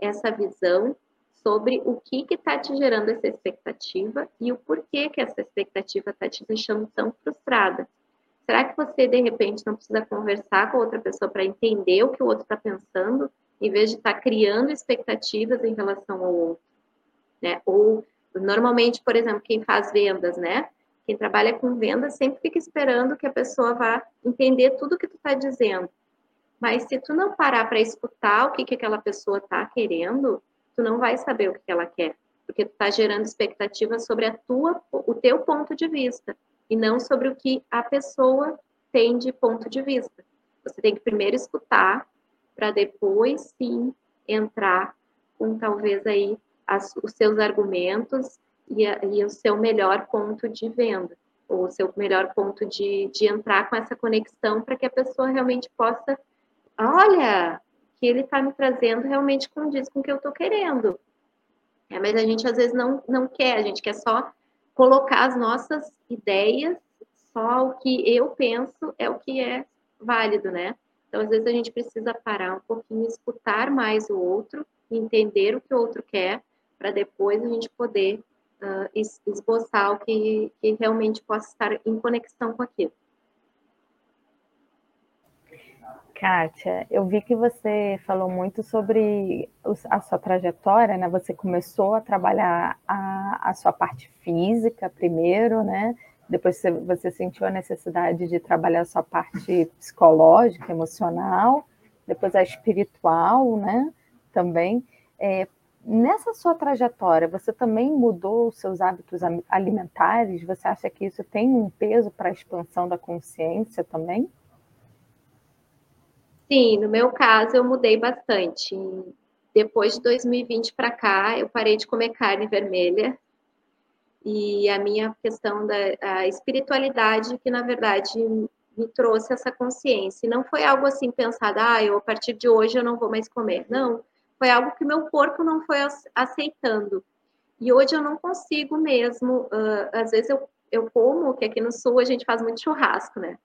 essa visão sobre o que está te gerando essa expectativa e o porquê que essa expectativa está te deixando tão frustrada. Será que você, de repente, não precisa conversar com outra pessoa para entender o que o outro está pensando, em vez de estar tá criando expectativas em relação ao outro? Né? Ou, normalmente, por exemplo, quem faz vendas, né? Quem trabalha com vendas sempre fica esperando que a pessoa vá entender tudo que tu está dizendo. Mas se tu não parar para escutar o que, que aquela pessoa está querendo, tu não vai saber o que ela quer, porque tu está gerando expectativas sobre a tua, o teu ponto de vista e não sobre o que a pessoa tem de ponto de vista. Você tem que primeiro escutar para depois sim entrar com talvez aí as, os seus argumentos e, a, e, o seu melhor ponto de venda, ou o seu melhor ponto de, de entrar com essa conexão para que a pessoa realmente possa, olha, que ele está me trazendo realmente condiz com o que eu estou querendo. É, mas a gente às vezes não, não quer, a gente quer só colocar as nossas ideias, só o que eu penso é o que é válido, né? Então, às vezes a gente precisa parar um pouquinho, escutar mais o outro, entender o que o outro quer, para depois a gente poder uh, esboçar o que, que realmente possa estar em conexão com aquilo. Kátia, eu vi que você falou muito sobre a sua trajetória, né? Você começou a trabalhar a, a sua parte física primeiro, né? Depois você, você sentiu a necessidade de trabalhar a sua parte psicológica, emocional, depois a espiritual, né? Também. É, nessa sua trajetória, você também mudou os seus hábitos alimentares? Você acha que isso tem um peso para a expansão da consciência também? Sim, no meu caso eu mudei bastante. Depois de 2020 para cá, eu parei de comer carne vermelha. E a minha questão da espiritualidade, que na verdade me trouxe essa consciência. E não foi algo assim pensado, ah, eu a partir de hoje eu não vou mais comer. Não, foi algo que meu corpo não foi aceitando. E hoje eu não consigo mesmo. Uh, às vezes eu, eu como, que aqui no sul a gente faz muito churrasco, né?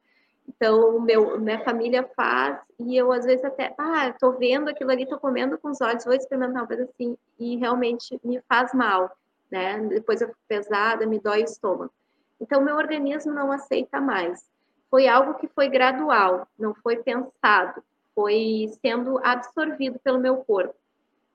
Então, meu, minha família faz, e eu às vezes até, ah, tô vendo aquilo ali, tô comendo com os olhos, vou experimentar uma coisa assim, e realmente me faz mal, né? Depois eu fico pesada, me dói o estômago. Então, meu organismo não aceita mais. Foi algo que foi gradual, não foi pensado, foi sendo absorvido pelo meu corpo.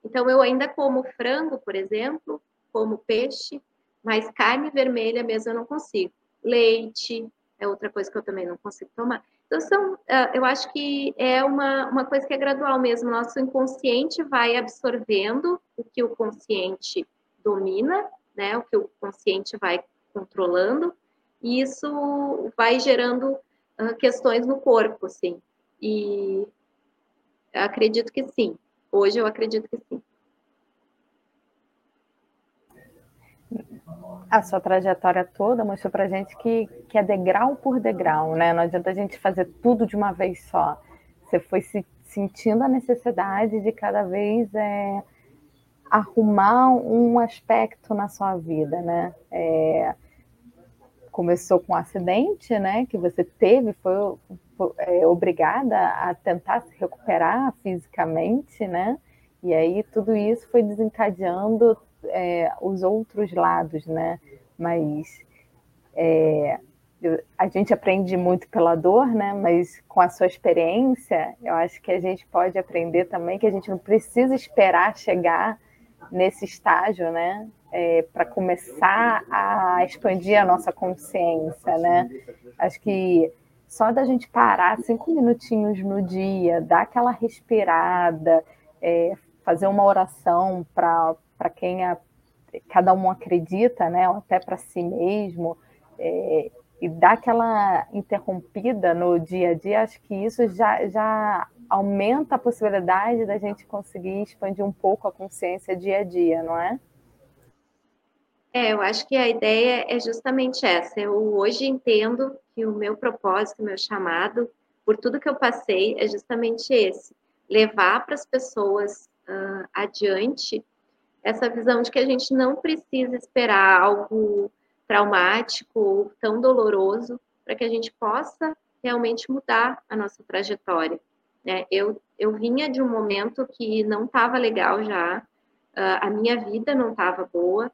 Então, eu ainda como frango, por exemplo, como peixe, mas carne vermelha mesmo eu não consigo. Leite, é outra coisa que eu também não consigo tomar. Então, são, ah, eu acho que é uma, uma coisa que é gradual mesmo. Nosso inconsciente vai absorvendo o que o consciente domina, né? O que o consciente vai controlando, e isso vai gerando uh, questões no corpo, assim. E acredito que sim. Hoje eu acredito que sim. a sua trajetória toda mostrou para gente que, que é degrau por degrau, né? Não adianta a gente fazer tudo de uma vez só. Você foi se sentindo a necessidade de cada vez é, arrumar um aspecto na sua vida, né? É, começou com um acidente, né? Que você teve, foi, foi é, obrigada a tentar se recuperar fisicamente, né? E aí tudo isso foi desencadeando é, os outros lados, né? Mas é, a gente aprende muito pela dor, né? Mas com a sua experiência, eu acho que a gente pode aprender também que a gente não precisa esperar chegar nesse estágio, né? É, para começar a expandir a nossa consciência, né? Acho que só da gente parar cinco minutinhos no dia, dar aquela respirada, é, fazer uma oração para quem a, cada um acredita, né? Ou até para si mesmo. É, e dar aquela interrompida no dia a dia, acho que isso já, já aumenta a possibilidade da gente conseguir expandir um pouco a consciência dia a dia, não é? É, eu acho que a ideia é justamente essa. Eu hoje entendo que o meu propósito, o meu chamado, por tudo que eu passei, é justamente esse: levar para as pessoas uh, adiante essa visão de que a gente não precisa esperar algo traumático ou tão doloroso para que a gente possa realmente mudar a nossa trajetória. Né? Eu, eu vinha de um momento que não estava legal já, uh, a minha vida não estava boa,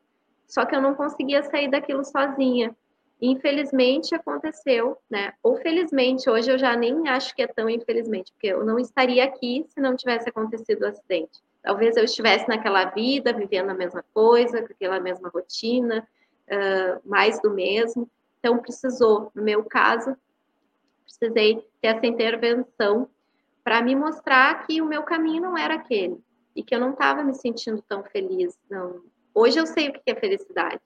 só que eu não conseguia sair daquilo sozinha. Infelizmente aconteceu, né? Ou felizmente, hoje eu já nem acho que é tão infelizmente, porque eu não estaria aqui se não tivesse acontecido o acidente. Talvez eu estivesse naquela vida, vivendo a mesma coisa, com aquela mesma rotina, uh, mais do mesmo. Então, precisou, no meu caso, precisei ter essa intervenção para me mostrar que o meu caminho não era aquele e que eu não estava me sentindo tão feliz. Não. Hoje eu sei o que é felicidade.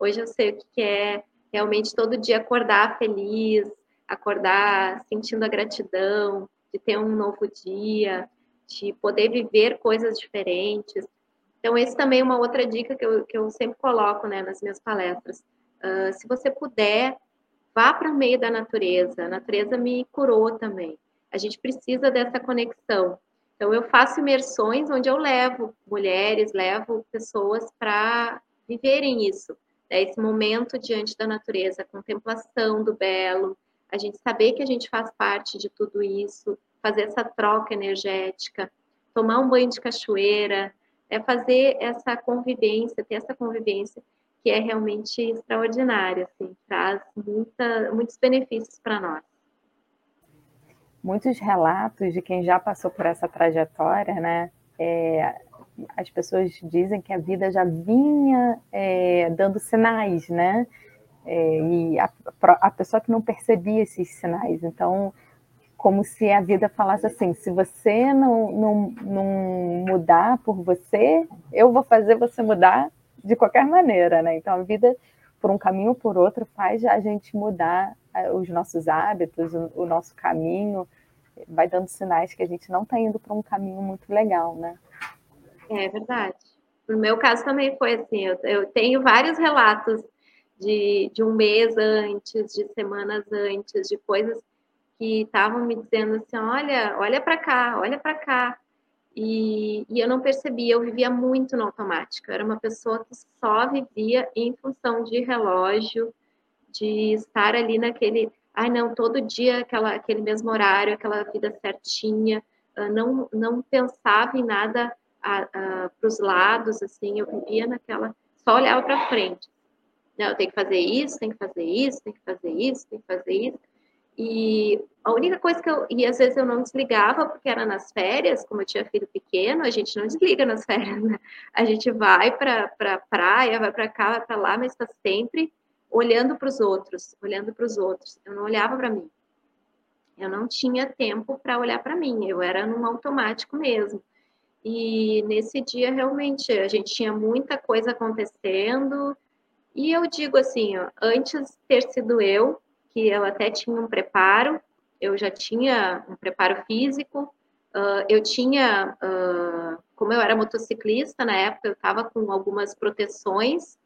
Hoje eu sei o que é realmente todo dia acordar feliz, acordar sentindo a gratidão de ter um novo dia, de poder viver coisas diferentes. Então, esse também é uma outra dica que eu, que eu sempre coloco né, nas minhas palestras. Uh, se você puder, vá para o meio da natureza. A natureza me curou também. A gente precisa dessa conexão. Então, eu faço imersões onde eu levo mulheres, levo pessoas para viverem isso. Né? Esse momento diante da natureza, a contemplação do belo, a gente saber que a gente faz parte de tudo isso, fazer essa troca energética, tomar um banho de cachoeira, é fazer essa convivência, ter essa convivência que é realmente extraordinária, assim, traz muita, muitos benefícios para nós. Muitos relatos de quem já passou por essa trajetória, né? É, as pessoas dizem que a vida já vinha é, dando sinais, né? É, e a, a pessoa que não percebia esses sinais. Então, como se a vida falasse assim: se você não, não, não mudar por você, eu vou fazer você mudar de qualquer maneira, né? Então a vida, por um caminho ou por outro, faz a gente mudar os nossos hábitos, o, nosso caminho, vai dando sinais que a gente não está indo para um caminho muito legal, né? É verdade. No meu caso também foi assim: eu, eu tenho vários relatos de, de um mês antes, de semanas antes, de coisas que estavam me dizendo assim, olha, olha para cá, olha para cá. E, e, eu não percebia, eu vivia muito no automático. Eu era uma pessoa que só vivia em função de relógio, de estar ali naquele, ai não, todo dia aquela, aquele mesmo horário, aquela vida certinha. não, não pensava em nada para os lados, assim, eu vivia naquela, só olhava para frente. Não, eu tenho que fazer isso, tenho que fazer isso, tenho que fazer isso, tenho que fazer isso. E a única coisa que eu. E às vezes eu não desligava, porque era nas férias, como eu tinha filho pequeno, a gente não desliga nas férias, né? A gente vai para pra praia, vai para cá, vai para lá, mas está sempre olhando para os outros, olhando para os outros. Eu não olhava para mim. Eu não tinha tempo para olhar para mim, eu era num automático mesmo. E nesse dia, realmente, a gente tinha muita coisa acontecendo. E eu digo assim, ó, antes ter sido eu, que eu até tinha um preparo, eu já tinha um preparo físico, uh, eu tinha, uh, como eu era motociclista na época, eu estava com algumas proteções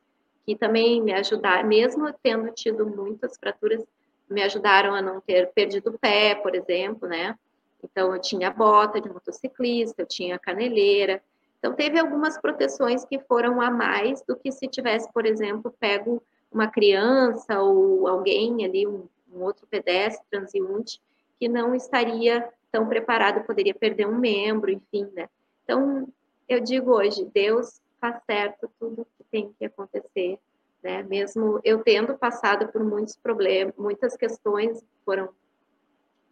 que também me ajudaram, mesmo tendo tido muitas fraturas, me ajudaram a não ter perdido o pé, por exemplo, né? Então, eu tinha bota de motociclista, eu tinha caneleira. Então, teve algumas proteções que foram a mais do que se tivesse, por exemplo, pego uma criança ou alguém ali, um, um outro pedestre, transeunte, que não estaria tão preparado, poderia perder um membro, enfim, né? Então, eu digo hoje, Deus faz certo tudo que tem que acontecer, né? Mesmo eu tendo passado por muitos problemas, muitas questões, foram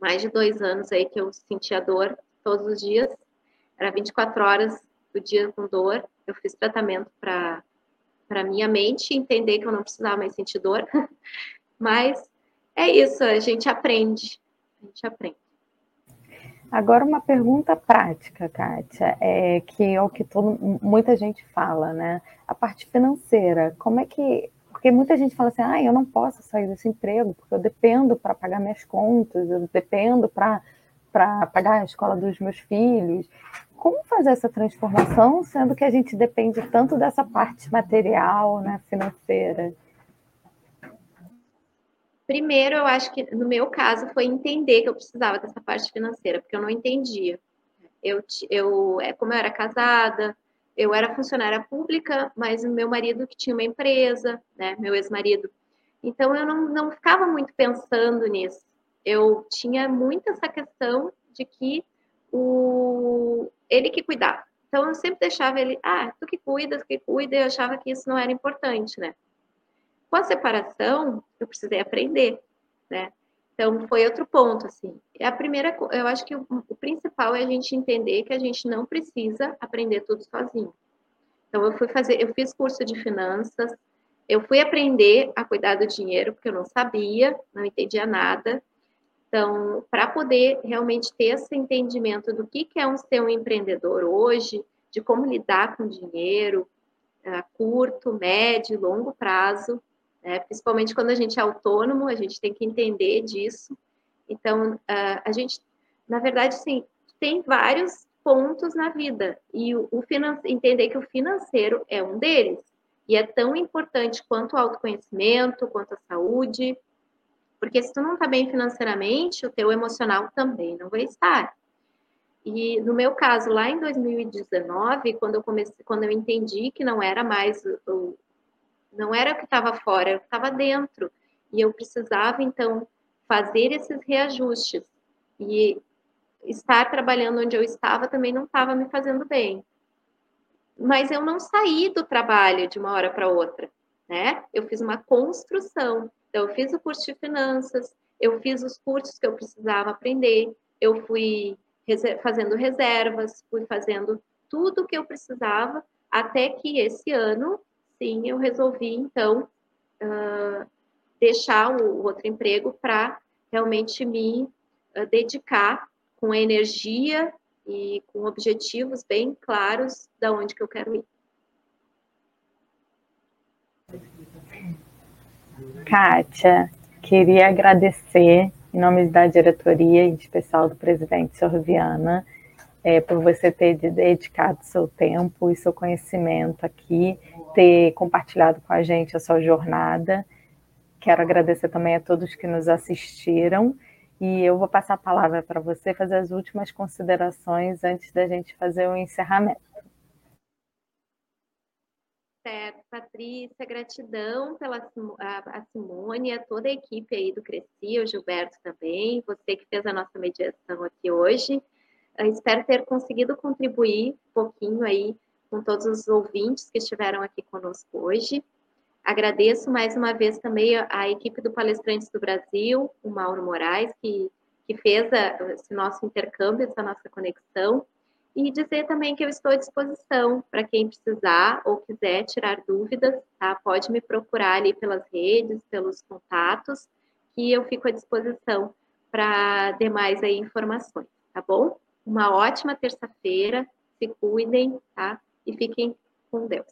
mais de dois anos aí que eu sentia dor todos os dias, era 24 horas do dia com dor, eu fiz tratamento para para minha mente entender que eu não precisava mais sentir dor, mas é isso, a gente aprende, a gente aprende. Agora uma pergunta prática, Kátia, é, que é o que todo, muita gente fala, né? A parte financeira, como é que. Porque muita gente fala assim, ah, eu não posso sair desse emprego, porque eu dependo para pagar minhas contas, eu dependo para pagar a escola dos meus filhos. Como fazer essa transformação, sendo que a gente depende tanto dessa parte material, né, financeira? Primeiro, eu acho que no meu caso foi entender que eu precisava dessa parte financeira, porque eu não entendia. Eu, eu é, como eu era casada, eu era funcionária pública, mas o meu marido que tinha uma empresa, né, meu ex-marido. Então eu não, não ficava muito pensando nisso. Eu tinha muito essa questão de que o ele que cuidava. Então eu sempre deixava ele, ah, tu que cuida, tu que cuida, eu achava que isso não era importante, né? Com a separação, eu precisei aprender, né? Então, foi outro ponto, assim. A primeira, eu acho que o, o, principal é a gente entender que a gente não precisa aprender tudo sozinho. Então, eu fui fazer, eu fiz curso de finanças, eu fui aprender a cuidar do dinheiro, porque eu não sabia, não entendia nada. Então, para poder realmente ter esse entendimento do que, que é um ser um empreendedor hoje, de como lidar com dinheiro, a curto, médio, longo prazo, né? principalmente quando a gente é autônomo, a gente tem que entender disso. Então, a gente, na verdade, sim, tem vários pontos na vida e o, o entender que o financeiro é um deles e é tão importante quanto o autoconhecimento, quanto a saúde, porque se tu não está bem financeiramente, o teu emocional também não vai estar. E no meu caso, lá em 2019, quando eu comecei, quando eu entendi que não era mais o, não era o que estava fora, era o que estava dentro. E eu precisava, então, fazer esses reajustes. E estar trabalhando onde eu estava também não estava me fazendo bem. Mas eu não saí do trabalho de uma hora para outra, né? Eu fiz uma construção. Então, eu fiz o curso de finanças, eu fiz os cursos que eu precisava aprender, eu fui fazendo reservas, fui fazendo tudo o que eu precisava, até que esse ano sim, eu resolvi, então, uh, deixar o, outro emprego para realmente me uh, dedicar com energia e com objetivos bem claros da onde que eu quero ir. Kátia, queria agradecer em nome da diretoria, em especial do presidente Sorviana, é, por você ter dedicado seu tempo e seu conhecimento aqui ter compartilhado com a gente a sua jornada. Quero agradecer também a todos que nos assistiram. E eu vou passar a palavra para você fazer as últimas considerações antes da gente fazer o encerramento. Certo, Patrícia, gratidão pela a, Simone, a toda a equipe aí do Cresci, o Gilberto também, você que fez a nossa mediação aqui hoje. Eu espero ter conseguido contribuir um pouquinho aí com todos os ouvintes que estiveram aqui conosco hoje. Agradeço mais uma vez também a, equipe do Palestrantes do Brasil, o Mauro Moraes, que, que fez a, esse nosso intercâmbio, essa nossa conexão, e dizer também que eu estou à disposição para quem precisar ou quiser tirar dúvidas, tá? Pode me procurar ali pelas redes, pelos contatos, que eu fico à disposição para demais aí informações, tá bom? Uma ótima terça-feira, se cuidem, tá? e fiquem com Deus.